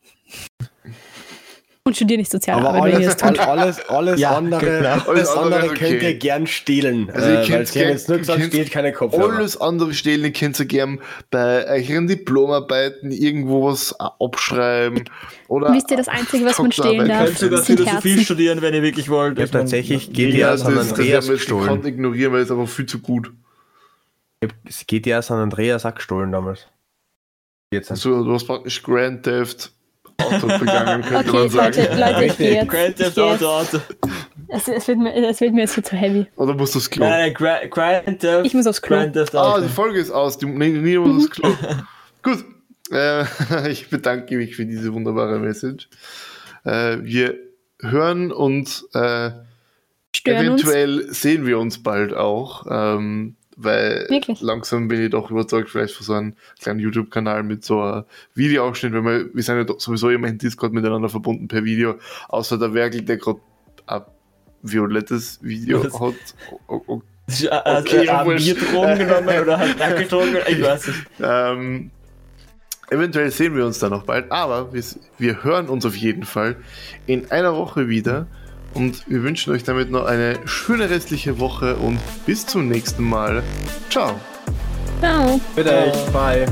Und studiert nicht Sozialarbeit, Aber wenn ihr alles, das all- alles, alles Ja, andere, genau. alles andere ist könnt okay. ihr gern stehlen. Also ihr äh, sie haben gern- jetzt nur gesagt, ihr steht keine Kopfhörer. Alles andere stellen, ihr könnt ihr gern bei euren Diplomarbeiten irgendwo was abschreiben. Oder Wisst ihr, das Einzige, was man stehlen darf, Könnt sogar sind Philosophie studieren, wenn ihr wirklich wollt. Ja, tatsächlich geht Ja, das, San das Andreas wir jetzt gekonnt gestohlen. ignorieren, weil es einfach viel zu gut. Es geht ja San Andreas auch gestohlen damals. Jetzt Also, du hast praktisch Grand Theft Auto begangen, könnte Okay, man sagen. Leute, Leute, ich gehe jetzt. Grand Theft Auto. Auto. Es, es, wird mir, es wird mir jetzt zu heavy. Oder musst du das Klo? Nein, nein, Gra- Grand Theft. Ich muss aufs Klo. Grand Theft Ah, die Folge ist aus. Die, nee, nie muss das Klo. Gut. Äh, ich bedanke mich für diese wunderbare Message. Äh, wir hören uns, äh, Stören uns. eventuell sehen wir uns bald auch, ähm, weil Wirklich? langsam bin ich doch überzeugt, vielleicht für so einen kleinen YouTube-Kanal mit so einem Videoausschnitt, weil wir, wir sind ja doch sowieso immer in Discord miteinander verbunden per Video, außer der Werkel, der gerade ein violettes Video Was? hat. O- o- Also, Okay, äh, haben wurscht. wir Drogen genommen oder hat er getrunken? Ich weiß nicht. Ähm, eventuell sehen wir uns dann noch bald, aber wir, wir hören uns auf jeden Fall in einer Woche wieder und wir wünschen euch damit noch eine schöne restliche Woche und bis zum nächsten Mal. Ciao. Ciao. Bitte, bye.